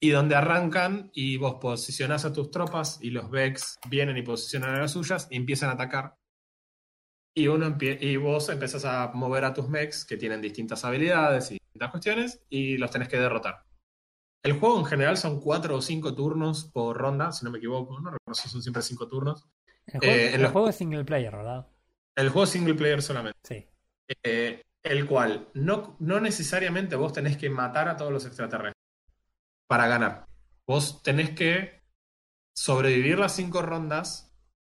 y donde arrancan y vos posicionás a tus tropas y los Vex vienen y posicionan a las suyas y empiezan a atacar. Y, uno y vos empezás a mover a tus mechs que tienen distintas habilidades y distintas cuestiones y los tenés que derrotar. El juego en general son cuatro o cinco turnos por ronda, si no me equivoco, no recuerdo si son siempre cinco turnos. El juego, Eh, en el los- juego es single player, ¿verdad? El juego es single player solamente, Sí. eh, el cual no, no necesariamente vos tenés que matar a todos los extraterrestres para ganar. Vos tenés que sobrevivir las cinco rondas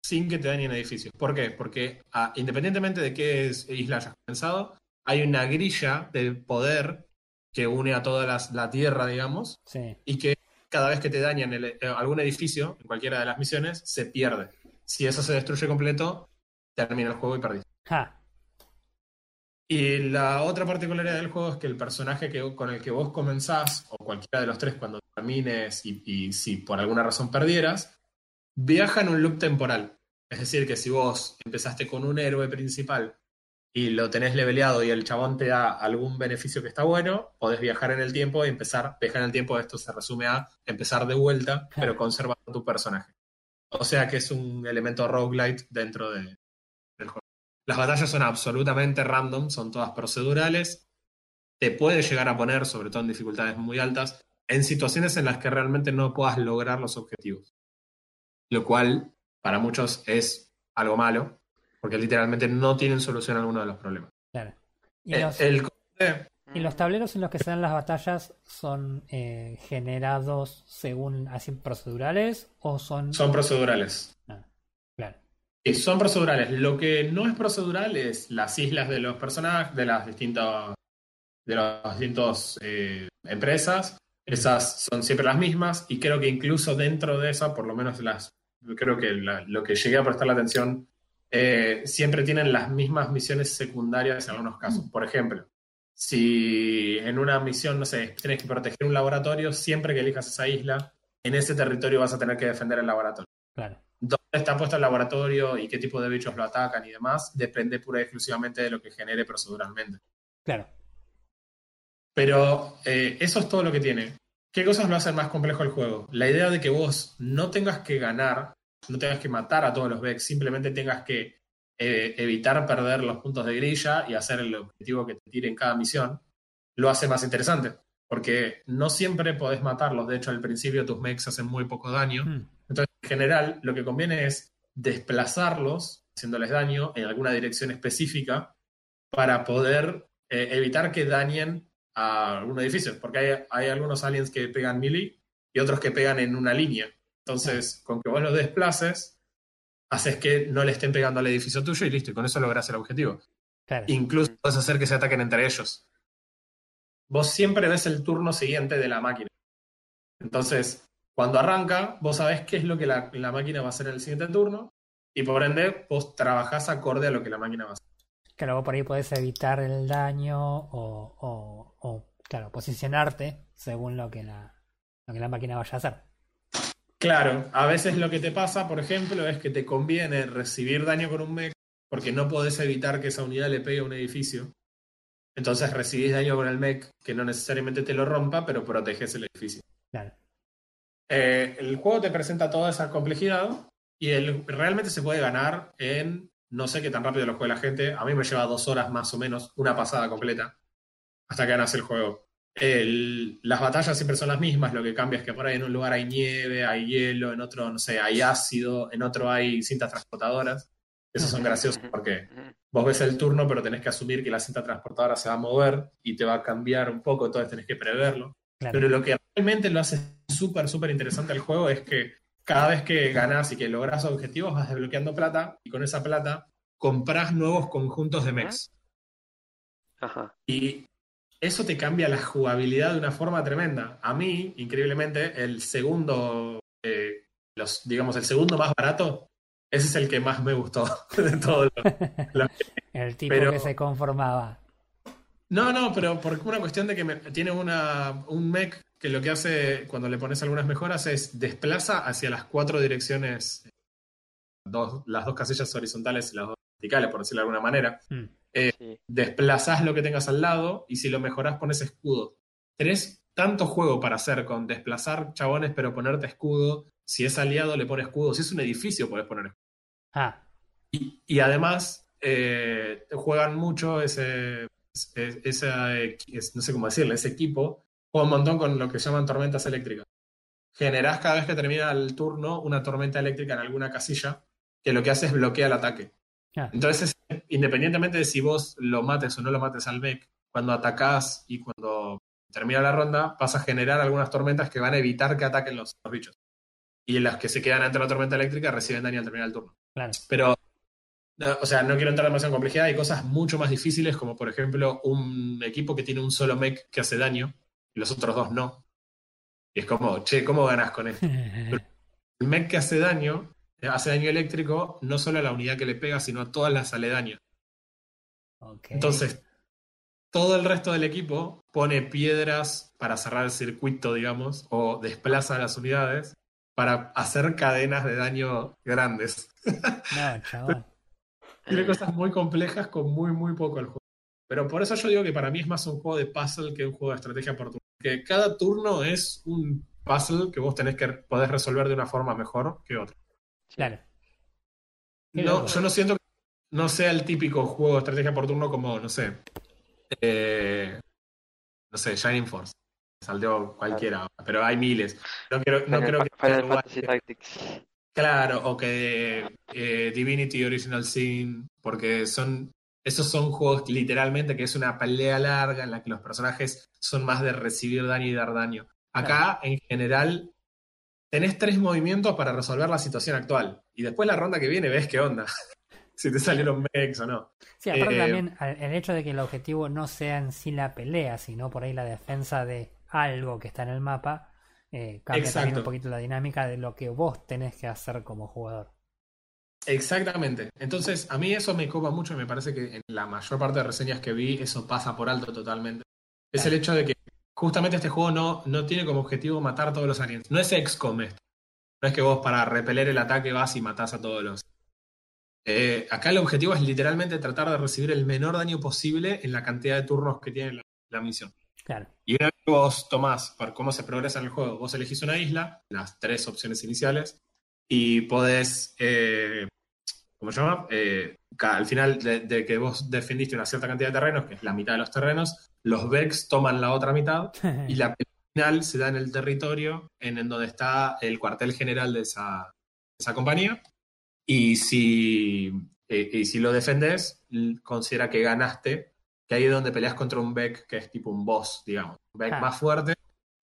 sin que te dañen edificios. ¿Por qué? Porque ah, independientemente de qué isla hayas comenzado, hay una grilla de poder que une a toda las- la Tierra, digamos, Sí. y que cada vez que te dañan el- eh, algún edificio en cualquiera de las misiones, se pierde. Si eso se destruye completo, termina el juego y perdiste. Ja. Y la otra particularidad del juego es que el personaje que, con el que vos comenzás, o cualquiera de los tres cuando termines y, y si por alguna razón perdieras, viaja en un loop temporal. Es decir, que si vos empezaste con un héroe principal y lo tenés leveleado y el chabón te da algún beneficio que está bueno, podés viajar en el tiempo y empezar, viajar en el tiempo, esto se resume a empezar de vuelta, pero conservando tu personaje. O sea que es un elemento roguelite dentro de- del juego. Las batallas son absolutamente random, son todas procedurales. Te puede llegar a poner, sobre todo en dificultades muy altas, en situaciones en las que realmente no puedas lograr los objetivos. Lo cual, para muchos, es algo malo, porque literalmente no tienen solución a alguno de los problemas. Claro. Y Eh, los, el combate- y los tableros en los que se dan las batallas son eh, generados según así procedurales o son. son procedurales. Ah, claro. Sí, son procedurales. Lo que no es procedural es las islas de los personajes, de las distintas de las distintas eh, empresas. Esas son siempre las mismas y creo que incluso dentro de esa, por lo menos las, creo que la- lo que llegué a prestar la atención, eh, siempre tienen las mismas misiones secundarias en algunos casos. Por ejemplo, si en una misión, no sé, tienes que proteger un laboratorio, siempre que elijas esa isla, en ese territorio vas a tener que defender el laboratorio. Claro. Dónde está puesto el laboratorio y qué tipo de bichos lo atacan y demás, depende pura y exclusivamente de lo que genere proceduralmente. Claro. Pero eh, eso es todo lo que tiene. ¿Qué cosas lo hacen más complejo el juego? La idea de que vos no tengas que ganar, no tengas que matar a todos los Vex, simplemente tengas que eh, evitar perder los puntos de grilla y hacer el objetivo que te tire en cada misión, lo hace más interesante. Porque no siempre podés matarlos. De hecho, al principio tus mechs hacen muy poco daño. Mm. Entonces, en general, lo que conviene es desplazarlos, haciéndoles daño en alguna dirección específica, para poder eh, evitar que dañen a algún edificio. Porque hay, hay algunos aliens que pegan melee y otros que pegan en una línea. Entonces, con que vos los desplaces, haces que no le estén pegando al edificio tuyo y listo, y con eso lográs el objetivo. Claro. Incluso puedes hacer que se ataquen entre ellos. Vos siempre ves el turno siguiente de la máquina. Entonces, cuando arranca, vos sabés qué es lo que la, la máquina va a hacer en el siguiente turno, y por ende, vos trabajás acorde a lo que la máquina va a hacer. Claro, vos por ahí podés evitar el daño o, o, o, claro, posicionarte según lo que la, lo que la máquina vaya a hacer. Claro, a veces lo que te pasa, por ejemplo, es que te conviene recibir daño con un mech porque no podés evitar que esa unidad le pegue a un edificio. Entonces recibís daño con el mech que no necesariamente te lo rompa, pero proteges el edificio. Claro. Eh, el juego te presenta toda esa complejidad y el, realmente se puede ganar en no sé qué tan rápido lo juega la gente. A mí me lleva dos horas más o menos, una pasada completa, hasta que ganas el juego. El- las batallas siempre son las mismas, lo que cambia es que por ahí en un lugar hay nieve, hay hielo, en otro, no sé, hay ácido, en otro hay cintas transportadoras. Esos son graciosos porque vos ves el turno, pero tenés que asumir que la cinta transportadora se va a mover y te va a cambiar un poco, entonces tenés que preverlo. Claro. Pero lo que realmente lo hace súper, súper interesante el juego es que cada vez que ganás y que lográs objetivos vas desbloqueando plata y con esa plata comprás nuevos conjuntos de mechs. Ajá. Y eso te cambia la jugabilidad de una forma tremenda. A mí, increíblemente, el segundo, eh, los, digamos, el segundo más barato, ese es el que más me gustó de todos los, los El tipo Pero- que se conformaba. No, no, pero por una cuestión de que me- tiene una, un mech que lo que hace cuando le pones algunas mejoras es desplaza hacia las cuatro direcciones, dos, las dos casillas horizontales y las dos verticales, por decirlo de alguna manera. Mm. Sí. Desplazás lo que tengas al lado y si lo mejorás pones escudo. Tenés tanto juego para hacer con desplazar chabones pero ponerte escudo. Si es aliado le pones escudo. Si es un edificio podés poner escudo. Ah, Y, y además eh, juegan mucho ese, ese- eh, no sé cómo decirle, ese equipo juega un montón con lo que llaman tormentas eléctricas. Generás cada vez que termina el turno una tormenta eléctrica en alguna casilla que lo que hace es bloquear el ataque. Ah, Entonces, independientemente de si vos lo mates o no lo mates al mech, cuando atacás y cuando termina la ronda, vas a generar algunas tormentas que van a evitar que ataquen los, los bichos. Y las que se quedan de la tormenta eléctrica reciben daño al terminar el turno. claro. Pero, no, o sea, no quiero entrar demasiado en complejidad. Hay cosas mucho más difíciles, como por ejemplo un equipo que tiene un solo mech que hace daño y los otros dos no. Y es como, che, ¿cómo ganas con esto? El mech que hace daño, hace daño eléctrico, no solo a la unidad que le pega, sino a todas las aledañas. Entonces, todo el resto del equipo pone piedras para cerrar el circuito, digamos, o desplaza las unidades para hacer cadenas de daño grandes. No, chabón. Tiene cosas muy complejas con muy, muy poco el juego. Pero por eso yo digo que para mí es más un juego de puzzle que un juego de estrategia por turno. Que cada turno es un puzzle que vos tenés que poder resolver de una forma mejor que otra. Claro. No, yo no siento que no sea el típico juego de estrategia por turno como, no sé, eh, no sé, Shining Force. Salteó cualquiera, pero hay miles. No, creo, no Final, creo que Final Fantasy Tactics. Claro, o que eh, Divinity Original Sin, porque son esos son juegos literalmente que es una pelea larga en la que los personajes son más de recibir daño y dar daño. Acá, en general, tenés tres movimientos para resolver la situación actual. Y después la ronda que viene ves qué onda. si te salieron mechs o no. Sí, aparte Eh, también el hecho de que el objetivo no sea en sí la pelea, sino por ahí la defensa de algo que está en el mapa, eh, cambia también un poquito la dinámica de lo que vos tenés que hacer como jugador. Exactamente. Entonces, a mí eso me copa mucho y me parece que en la mayor parte de reseñas que vi, eso pasa por alto totalmente. Es el hecho de que justamente este juego no, no tiene como objetivo matar a todos los aliens. No es XCOM esto. No es que vos para repeler el ataque vas y matás a todos los. Eh, acá el objetivo es literalmente tratar de recibir el menor daño posible en la cantidad de turnos que tiene la, la misión. Claro. Y una vez que vos tomás por cómo se progresa en el juego, vos elegís una isla, las tres opciones iniciales, y podés, eh, ¿cómo se llama? Eh, ca- al final de, de que vos defendiste una cierta cantidad de terrenos, que es la mitad de los terrenos, los Vex toman la otra mitad y la final se da en el territorio en, en donde está el cuartel general de esa, esa compañía. Y si, eh, y si lo defendes, considera que ganaste, que ahí es donde peleas contra un Beck que es tipo un boss, digamos. Un Beck Ah. más fuerte,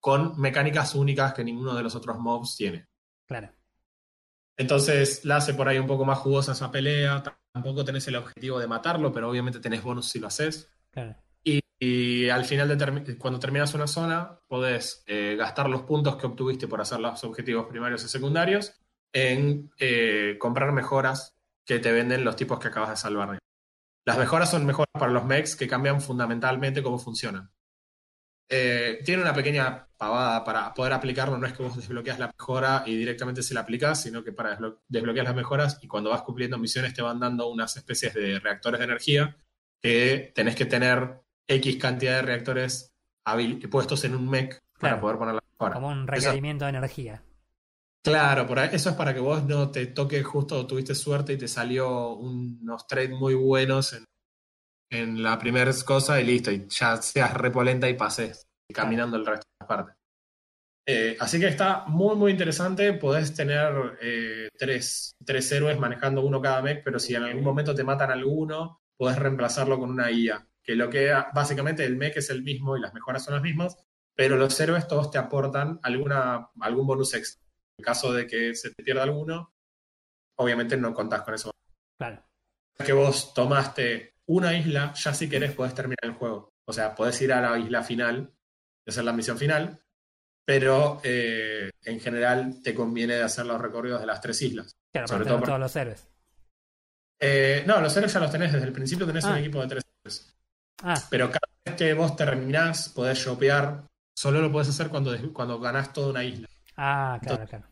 con mecánicas únicas que ninguno de los otros mobs tiene. Claro. Entonces la hace por ahí un poco más jugosa esa pelea. Tampoco tenés el objetivo de matarlo, pero obviamente tenés bonus si lo haces. Claro. Y, y al final, de termi- cuando terminas una zona, podés eh, gastar los puntos que obtuviste por hacer los objetivos primarios y secundarios en eh, comprar mejoras que te venden los tipos que acabas de salvar. Las mejoras son mejoras para los mechs que cambian fundamentalmente cómo funcionan. Eh, tiene una pequeña pavada para poder aplicarlo, no es que vos desbloqueas la mejora y directamente se la aplicas, sino que para desblo- desbloqueas las mejoras y cuando vas cumpliendo misiones te van dando unas especies de reactores de energía que tenés que tener X cantidad de reactores habil- puestos en un mech para Claro. poder poner la mejora. Como un Eso- requerimiento de energía. Claro, por ahí- eso es para que vos no te toque justo, tuviste suerte y te salió unos trades muy buenos en, en la primera cosa y listo, y ya seas repolenta y pases caminando el resto de las partes. Eh, así que está muy, muy interesante. Podés tener eh, tres, tres héroes manejando uno cada mech, pero si en algún momento te matan alguno, podés reemplazarlo con una IA. Que lo que básicamente el mech es el mismo y las mejoras son las mismas, pero los héroes todos te aportan alguna, algún bonus extra. En caso de que se te pierda alguno, obviamente no contás con eso. Claro. Que vos tomaste una isla, ya si querés podés terminar el juego. O sea, podés ir a la isla final, y hacer la misión final, pero eh, en general te conviene hacer los recorridos de las tres islas. Claro, Sobre todo por- todos los héroes. Eh, no, los héroes ya los tenés desde el principio, tenés un Ah. equipo de tres héroes. Ah, Pero cada vez que vos terminás, podés shopear. Solo lo podés hacer cuando, cuando ganás toda una isla. ah, claro, claro.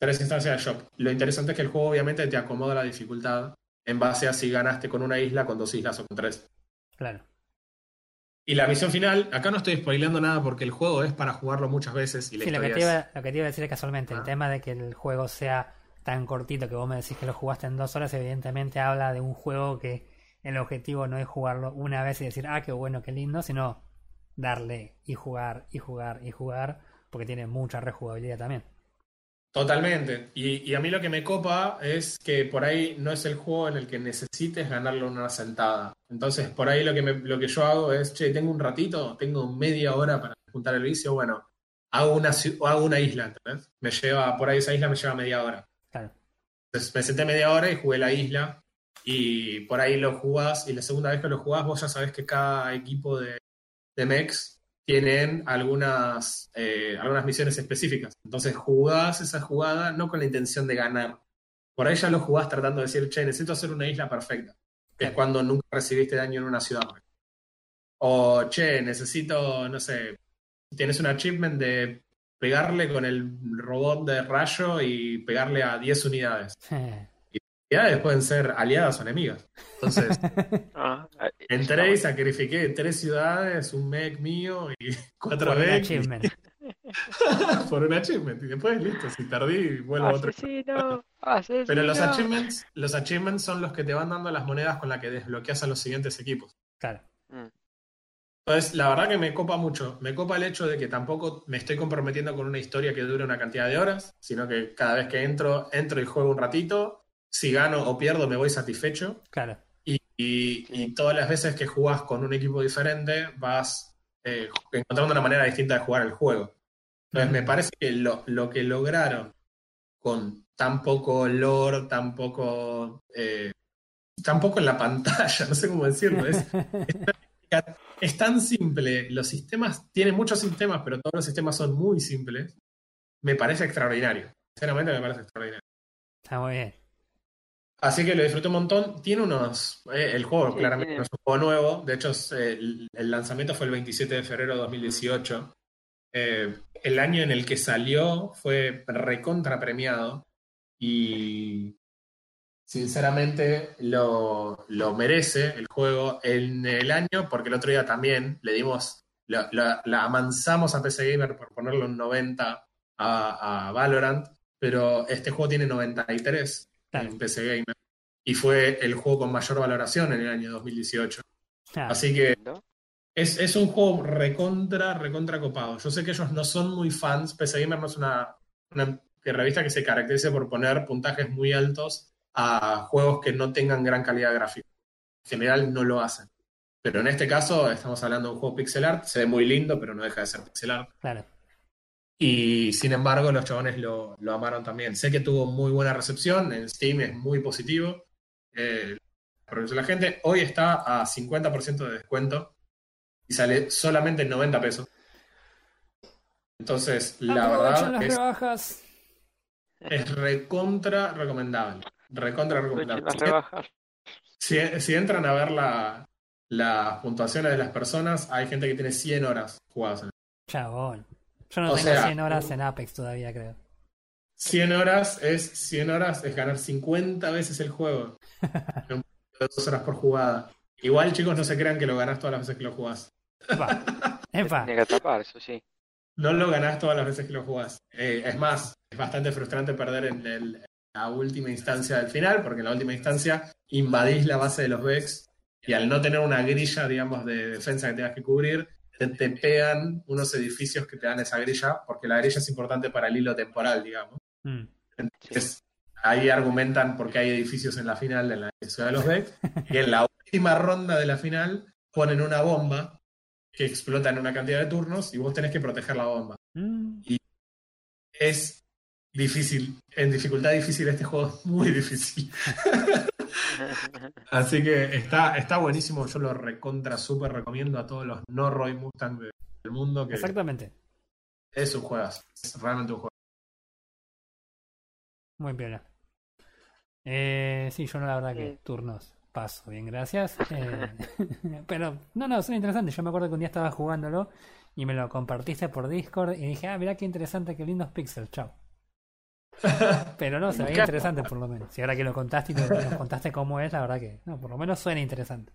tres instancias de shop. Lo interesante es que el juego obviamente te acomoda la dificultad en base a si ganaste con una isla, con dos islas o con tres. Claro. Y la misión final, acá no estoy spoileando nada porque el juego es para jugarlo muchas veces y la Sí, lo que, te es- iba, lo que te iba a decir casualmente, el Ah. tema de que el juego sea tan cortito que vos me decís que lo jugaste en dos horas, evidentemente habla de un juego que el objetivo no es jugarlo una vez y decir, ah, qué bueno, qué lindo, sino darle y jugar y jugar y jugar, porque tiene mucha rejugabilidad también. Totalmente. Y, y a mí lo que me copa es que por ahí no es el juego en el que necesites ganarlo en una sentada. Entonces, por ahí lo que, me- lo que yo hago es, che, tengo un ratito, tengo media hora para juntar el vicio, bueno, hago una, hago una isla, ¿entendés? Me lleva, por ahí esa isla me lleva media hora. Claro. Entonces me senté media hora y jugué la isla. Y por ahí lo jugás, y la segunda vez que lo jugás, vos ya sabés que cada equipo de, de mechs tienen algunas, eh, algunas misiones específicas. Entonces jugás esa jugada no con la intención de ganar. Por ahí ya lo jugás tratando de decir, che, necesito hacer una isla perfecta. Que es cuando nunca recibiste daño en una ciudad. O, che, necesito, no sé, tienes un achievement de pegarle con el robot de rayo y pegarle a 10 unidades. Unidades pueden ser aliadas o enemigas. Entonces, Ah, eh, entré y sacrifiqué tres ciudades, un mech mío y cuatro Por un mech achievement. por un achievement. Y después, listo, si perdí, vuelvo a otro. Asesino, asesino. Pero los achievements, los achievements son los que te van dando las monedas con las que desbloqueas a los siguientes equipos. Claro. Mm, Entonces, la verdad que me copa mucho. Me copa el hecho de que tampoco me estoy comprometiendo con una historia que dure una cantidad de horas, sino que cada vez que entro, entro y juego un ratito. Si gano o pierdo, me voy satisfecho. Claro. Y, y- y todas las veces que jugás con un equipo diferente, vas eh, encontrando una manera distinta de jugar el juego. Entonces, me parece que lo, lo que lograron con tan poco lore, tan poco, eh, tan poco en la pantalla, no sé cómo decirlo, es, es, es tan simple. Los sistemas, tienen muchos sistemas, pero todos los sistemas son muy simples. Me parece extraordinario. Sinceramente, me parece extraordinario. Está muy bien. Así que lo disfruté un montón. Tiene unos. eh, el juego Sí, claramente tiene- no es un juego nuevo. De hecho, eh, el, el lanzamiento fue el 27 de febrero de 2018. Eh, el año en el que salió fue recontra premiado. Y sinceramente lo, lo merece el juego en el año, porque el otro día también le dimos. La, la- la amansamos a PC Gamer por ponerle un 90 a, a Valorant, pero este juego tiene 93 Claro. en PC Gamer y fue el juego con mayor valoración en el año 2018. Ah, Así que es, es un juego recontra, recontra copado. Yo sé que ellos no son muy fans, PC Gamer no es una, una revista que se caracterice por poner puntajes muy altos a juegos que no tengan gran calidad gráfica. En general no lo hacen. Pero en este caso estamos hablando de un juego pixel art, se ve muy lindo, pero no deja de ser pixel art. claro. Y sin embargo, los chabones lo, lo amaron también. Sé que tuvo muy buena recepción, en Steam es muy positivo. Eh, la gente. Hoy está a 50% de descuento y sale solamente en 90 pesos. Entonces, la Aprovechen verdad es, rebajas. es recontra recomendable. Recontra recomendable. las rebajas. Si, si entran a ver la, las puntuaciones de las personas, hay gente que tiene 100 horas jugadas en Chabón. Yo no O tengo sea, 100 horas en Apex todavía, creo. 100 horas es 100 horas es ganar 50 veces el juego. En un de dos horas por jugada. Igual, chicos, no se crean que lo ganás todas las veces que lo jugás. Epa. Epa. Tiene que atrapar, eso sí. No lo ganás todas las veces que lo jugás. Eh, es más, es bastante frustrante perder en el- la última instancia del final, porque en la última instancia invadís la base de los Vex y al no tener una grilla, digamos, de defensa que tengas que cubrir, te, te pegan unos edificios que te dan esa grilla, porque la grilla es importante para el hilo temporal, digamos. Mm. Entonces, ahí argumentan por qué hay edificios en la final de la ciudad de los Vex. Y en la última ronda de la final ponen una bomba que explota en una cantidad de turnos y vos tenés que proteger la bomba. Mm. Es difícil, en dificultad difícil este juego es muy difícil. Así que está, está buenísimo, yo lo recontra súper recomiendo a todos los no Roy Mustang de- del mundo que Exactamente. es un juego, es realmente un juego. Muy piola. Eh, sí, yo no, la verdad que Sí. turnos paso, bien, gracias. Eh, pero, no, no, son interesantes. Yo me acuerdo que un día estaba jugándolo y me lo compartiste por Discord y dije, ah, mirá qué interesante, qué lindos pixels, chao. Pero no, se veía interesante por lo menos. Si ahora que lo contaste y nos contaste cómo es, la verdad que, no, por lo menos suena interesante.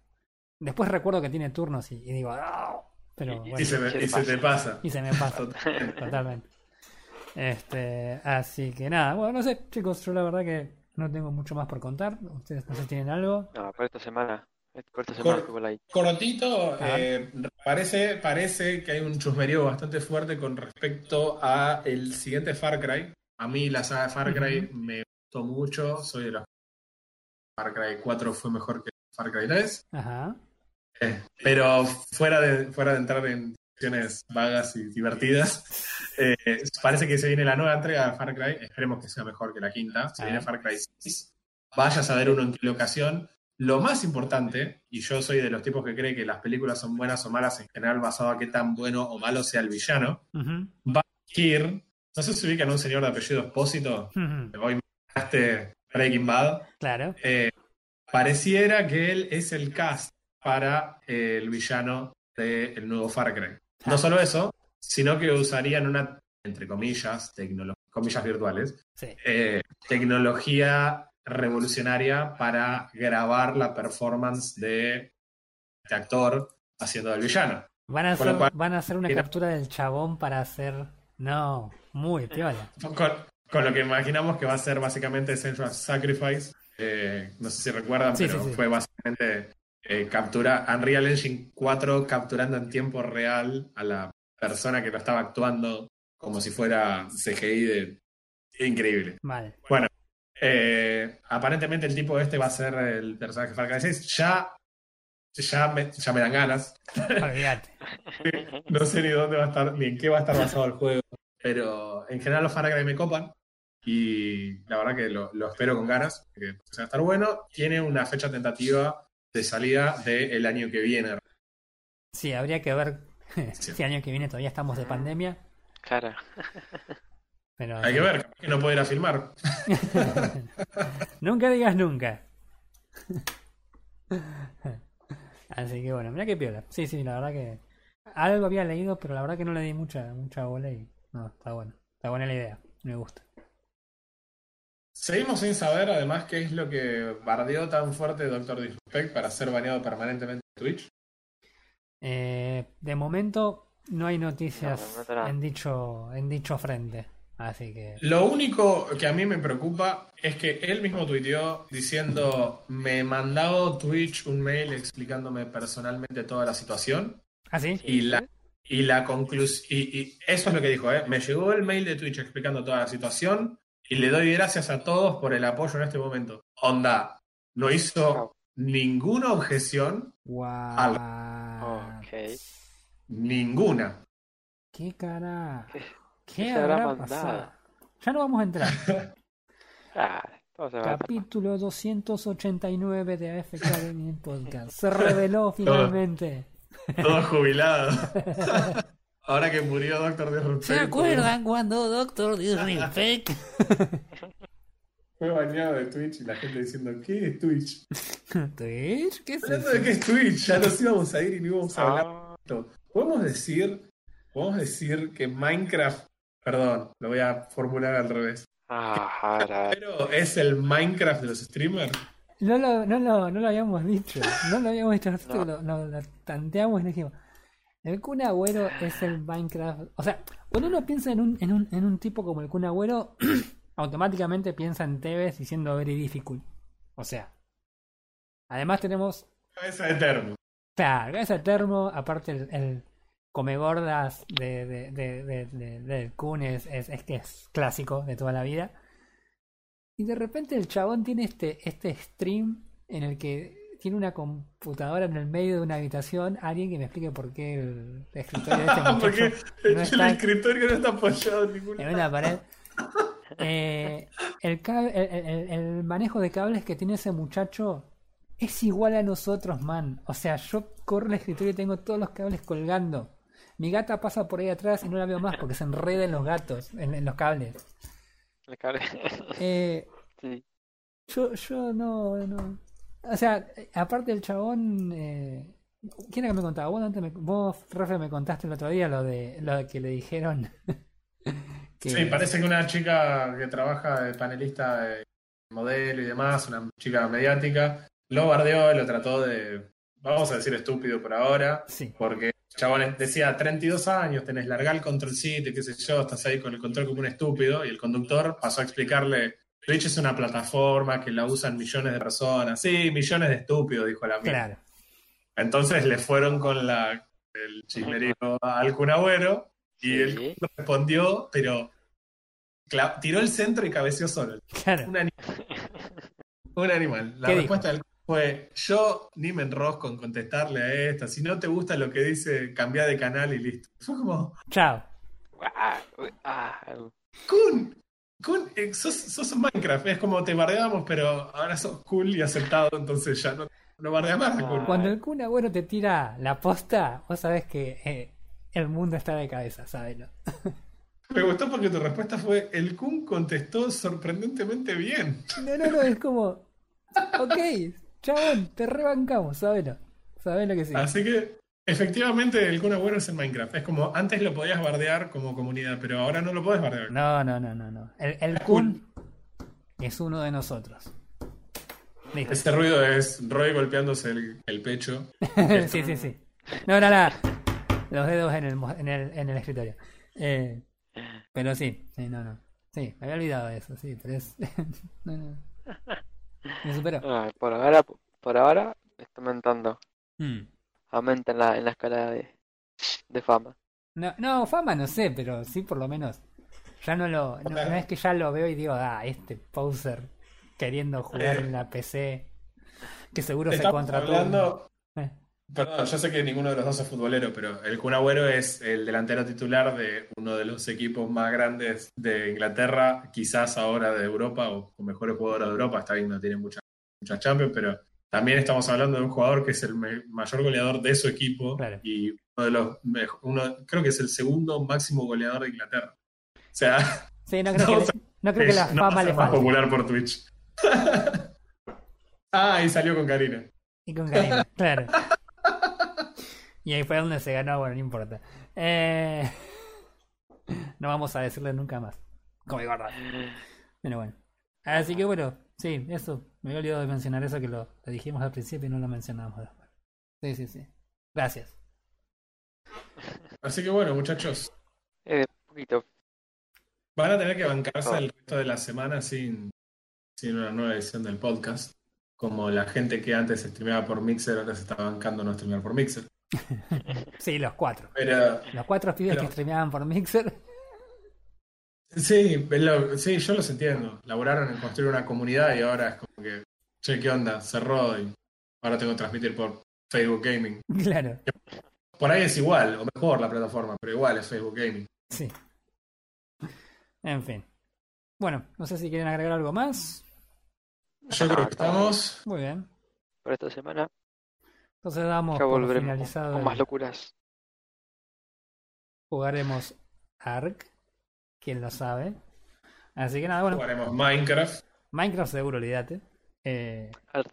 Después recuerdo que tiene turnos y, y digo, "No", pero bueno, y se, me- y se te pasa. y se me pasa. Totalmente. Este, así que nada, bueno, no sé, chicos, yo la verdad que no tengo mucho más por contar. Ustedes no sé si tienen algo. No, por esta semana. Por esta semana Cor- Cortito, eh, parece, parece que hay un chusmerío bastante fuerte con respecto a el siguiente Far Cry. A mí la saga de Far Cry me gustó mucho, soy de los Far Cry 4 fue mejor que Far Cry 3. Ajá. Eh, pero fuera de, fuera de entrar en cuestiones vagas y divertidas, eh, parece que se viene la nueva entrega de Far Cry. Esperemos que sea mejor que la quinta. Se Ah. viene Far Cry 6. Vaya a saber uno en qué ocasión. Lo más importante, y yo soy de los tipos que cree que las películas son buenas o malas en general basado a qué tan bueno o malo sea el villano, Ujú. Kir, no sé si ubican un señor de apellido Espósito, Ujú. hoy me Breaking Bad, Claro. eh, pareciera que él es el cast para eh, el villano del nuevo Far Cry. No Ah. solo eso, sino que usarían una, entre comillas, tecnolo- comillas virtuales, Sí. eh, tecnología revolucionaria para grabar la performance de este actor haciendo del villano. Van a hacer, cual- van a hacer una captura del chabón para hacer. No, muy piola. Con, con lo que imaginamos que va a ser básicamente Sensual Sacrifice. eh, no sé si recuerdan, Sí, pero sí, sí. fue básicamente eh, captura Unreal Engine 4 capturando en tiempo real a la persona que lo estaba actuando como si fuera CGI de increíble. Vale. Bueno, eh, aparentemente el tipo este va a ser el personaje de Far Cry 6. Ya, ya, me, ya me dan ganas. No sé ni dónde va a estar, ni en qué va a estar basado el juego. Pero en general los Far Cry me copan. Y la verdad que lo, lo espero con ganas. Que va a estar bueno. Tiene una fecha tentativa de salida del año que viene. Sí, habría que ver Sí. si el año que viene todavía estamos de pandemia. Claro. Pero, Hay que ver, que no puede ir a filmar. nunca digas nunca. Así que bueno, mira qué piola. Sí, sí, la verdad que algo había leído, pero la verdad que no le di mucha mucha bola y no, está bueno. Está buena la idea. Me gusta. Seguimos sin saber, además, qué es lo que bardeó tan fuerte Doctor Disrespect para ser baneado permanentemente en Twitch. Eh, de momento no hay noticias No, de en dicho en dicho frente. Así que Lo único que a mí me preocupa es que él mismo tuiteó diciendo, me mandado Twitch un mail explicándome personalmente toda la situación ¿Ah, sí? y la, y la conclusión, y, y eso es lo que dijo, ¿eh? me llegó el mail de Twitch explicando toda la situación y le doy gracias a todos por el apoyo en este momento. Onda, no hizo Wow. ninguna objeción, Guau. Ok. ninguna. ¿Qué cara? ¿Qué- ¿Qué habrá habrá mandado? pasado? Ya no vamos a entrar. Ah, a Capítulo 289 de AFK Gaming Podcast. Se reveló finalmente. Todo jubilado. Ahora que murió Doctor Disrespect. ¿Se acuerdan cuando Doctor Disrespect? Fue bañado de Twitch y la gente diciendo, ¿qué es Twitch? ¿Twitch? ¿Qué es Hablando eso? de qué es Twitch, ya nos íbamos a ir y no íbamos a hablar Ah, de esto. Podemos decir, podemos decir que Minecraft, perdón, lo voy a formular al revés, ah, pero es el Minecraft de los streamers. No lo, no, lo, no lo habíamos dicho. No lo habíamos dicho. Nosotros No. lo, lo- lo tanteamos y dijimos. El Kun Agüero es el Minecraft. O sea, cuando uno piensa en un, en un, en un tipo como el Kun Agüero, automáticamente piensa en Tevez diciendo very difficult. O sea. Además tenemos. Cabeza de termo. Claro, ese termo, aparte el, el come gordas de, de, de, de, de- del Kun es, es, es que es clásico de toda la vida. Y de repente el chabón tiene este, este stream en el que tiene una computadora en el medio de una habitación. Alguien que me explique por qué el escritorio de este muchacho Porque el, no está escritorio no está apoyado en ningún en una pared. Eh, el, cab- el, el- el manejo de cables que tiene ese muchacho es igual a nosotros, man. O sea, yo corro el escritorio y tengo todos los cables colgando. Mi gata pasa por ahí atrás y no la veo más porque se enreda en los gatos, en, en los cables. El cable. Eh, Sí. yo, yo no, no. O sea, aparte del chabón, eh, ¿quién era que me contaba? Vos, antes me, vos, Rafa, me contaste el otro día lo de lo de que le dijeron. que- Sí, parece que una chica que trabaja de panelista de modelo y demás, una chica mediática, lo bardeó y lo trató de, vamos a decir estúpido por ahora, Sí, porque el chabón decía 32 años, tenés largar el control seat, y qué sé yo, estás ahí con el control como un estúpido, y el conductor pasó a explicarle, Twitch es una plataforma que la usan millones de personas, sí, millones de estúpidos, dijo la mía. claro. Entonces le fueron con la, el chismerío al cunagüero, y él respondió, pero tiró el centro y cabeceó solo. Claro. Un animal. Un animal. La ¿Qué respuesta del fue, yo ni me enrosco en contestarle a esta. Si no te gusta lo que dice, cambia de canal y listo. Fue como, Chao. Ah, ah, Kun, Kun, eh, sos, sos Minecraft. Es como te bardeamos, pero ahora sos cool y aceptado, entonces ya no, no bardea más a Kun. Cuando el Kun Agüero te tira la posta, vos sabés que eh, el mundo está de cabeza, ¿sabes? Me gustó porque tu respuesta fue, el Kun contestó sorprendentemente bien. No, no, no, es como, ok, chabón, te rebancamos, ¿sabes? ¿Sabes lo que sí? Así que, efectivamente, el Kun Agüero es en Minecraft. Es como, antes lo podías bardear como comunidad, pero ahora no lo podés bardear. No, no, no, no, no. El, el Kun es uno de nosotros. Listo. Ese ruido es Roy golpeándose el, el pecho. sí, sí, sí. No, no, no. Los dedos en el, en el, en el escritorio. Eh, pero sí, sí, no, no. Sí, me había olvidado de eso, sí, pero es. no, no. Me superó. ah, por ahora, por ahora está aumentando. Mm. Aumenta en la, en la escala de, de fama. No, no, fama no sé, pero sí por lo menos. Ya no lo. No, no es que ya lo veo y digo, ah, este poser queriendo jugar en la PC. Que seguro se contrató. hablando. Eh, Perdón, yo sé que ninguno de los dos es futbolero, pero el Kun Agüero es el delantero titular de uno de los equipos más grandes de Inglaterra, quizás ahora de Europa o con mejores jugadores de Europa. Está bien, no tiene muchas muchas Champions, pero también estamos hablando de un jugador que es el mayor goleador de su equipo Claro. y uno de los uno, creo que es el segundo máximo goleador de Inglaterra. O sea, Sí, no creo, No, que, le- no creo que la fama le más popular por Twitch. ah, y salió con Karina. Y con Karina, claro. Y ahí fue donde se ganó, bueno, no importa. Eh, No vamos a decirle nunca más. Come gorda. Pero bueno. Así que bueno, sí, eso. Me había olvidado de mencionar eso que lo, lo dijimos al principio y no lo mencionamos después. Sí, sí, sí. Gracias. Así que bueno, muchachos, Eh, poquito. van a tener que bancarse Oh. el resto de la semana sin, sin una nueva edición del podcast. Como la gente que antes streameaba por Mixer, ahora se está bancando no streamear por Mixer. Sí, los cuatro. Pero Los cuatro pibes Pero- que streameaban por Mixer. sí, lo- sí, yo los entiendo. Laburaron en construir una comunidad y ahora es como que, che, ¿qué onda? Cerró y ahora tengo que transmitir por Facebook Gaming. Claro, Por ahí es igual, o mejor la plataforma, pero igual es Facebook Gaming. sí. En fin. Bueno, no sé si quieren agregar algo más. Yo No, creo que estamos. Muy bien. Por esta semana Entonces damos ya por finalizado. con más locuras. Jugaremos Ark. Quien lo sabe. Así que nada, bueno. Jugaremos Minecraft. Minecraft seguro, olvídate. Eh, Ahora,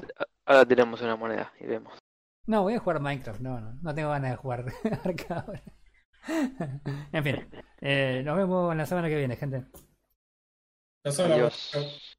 ahora tenemos una moneda y vemos. no, voy a jugar Minecraft. No, no, no tengo ganas de jugar Ark ahora. en fin, eh, nos vemos la semana que viene, gente. Nos. Adiós.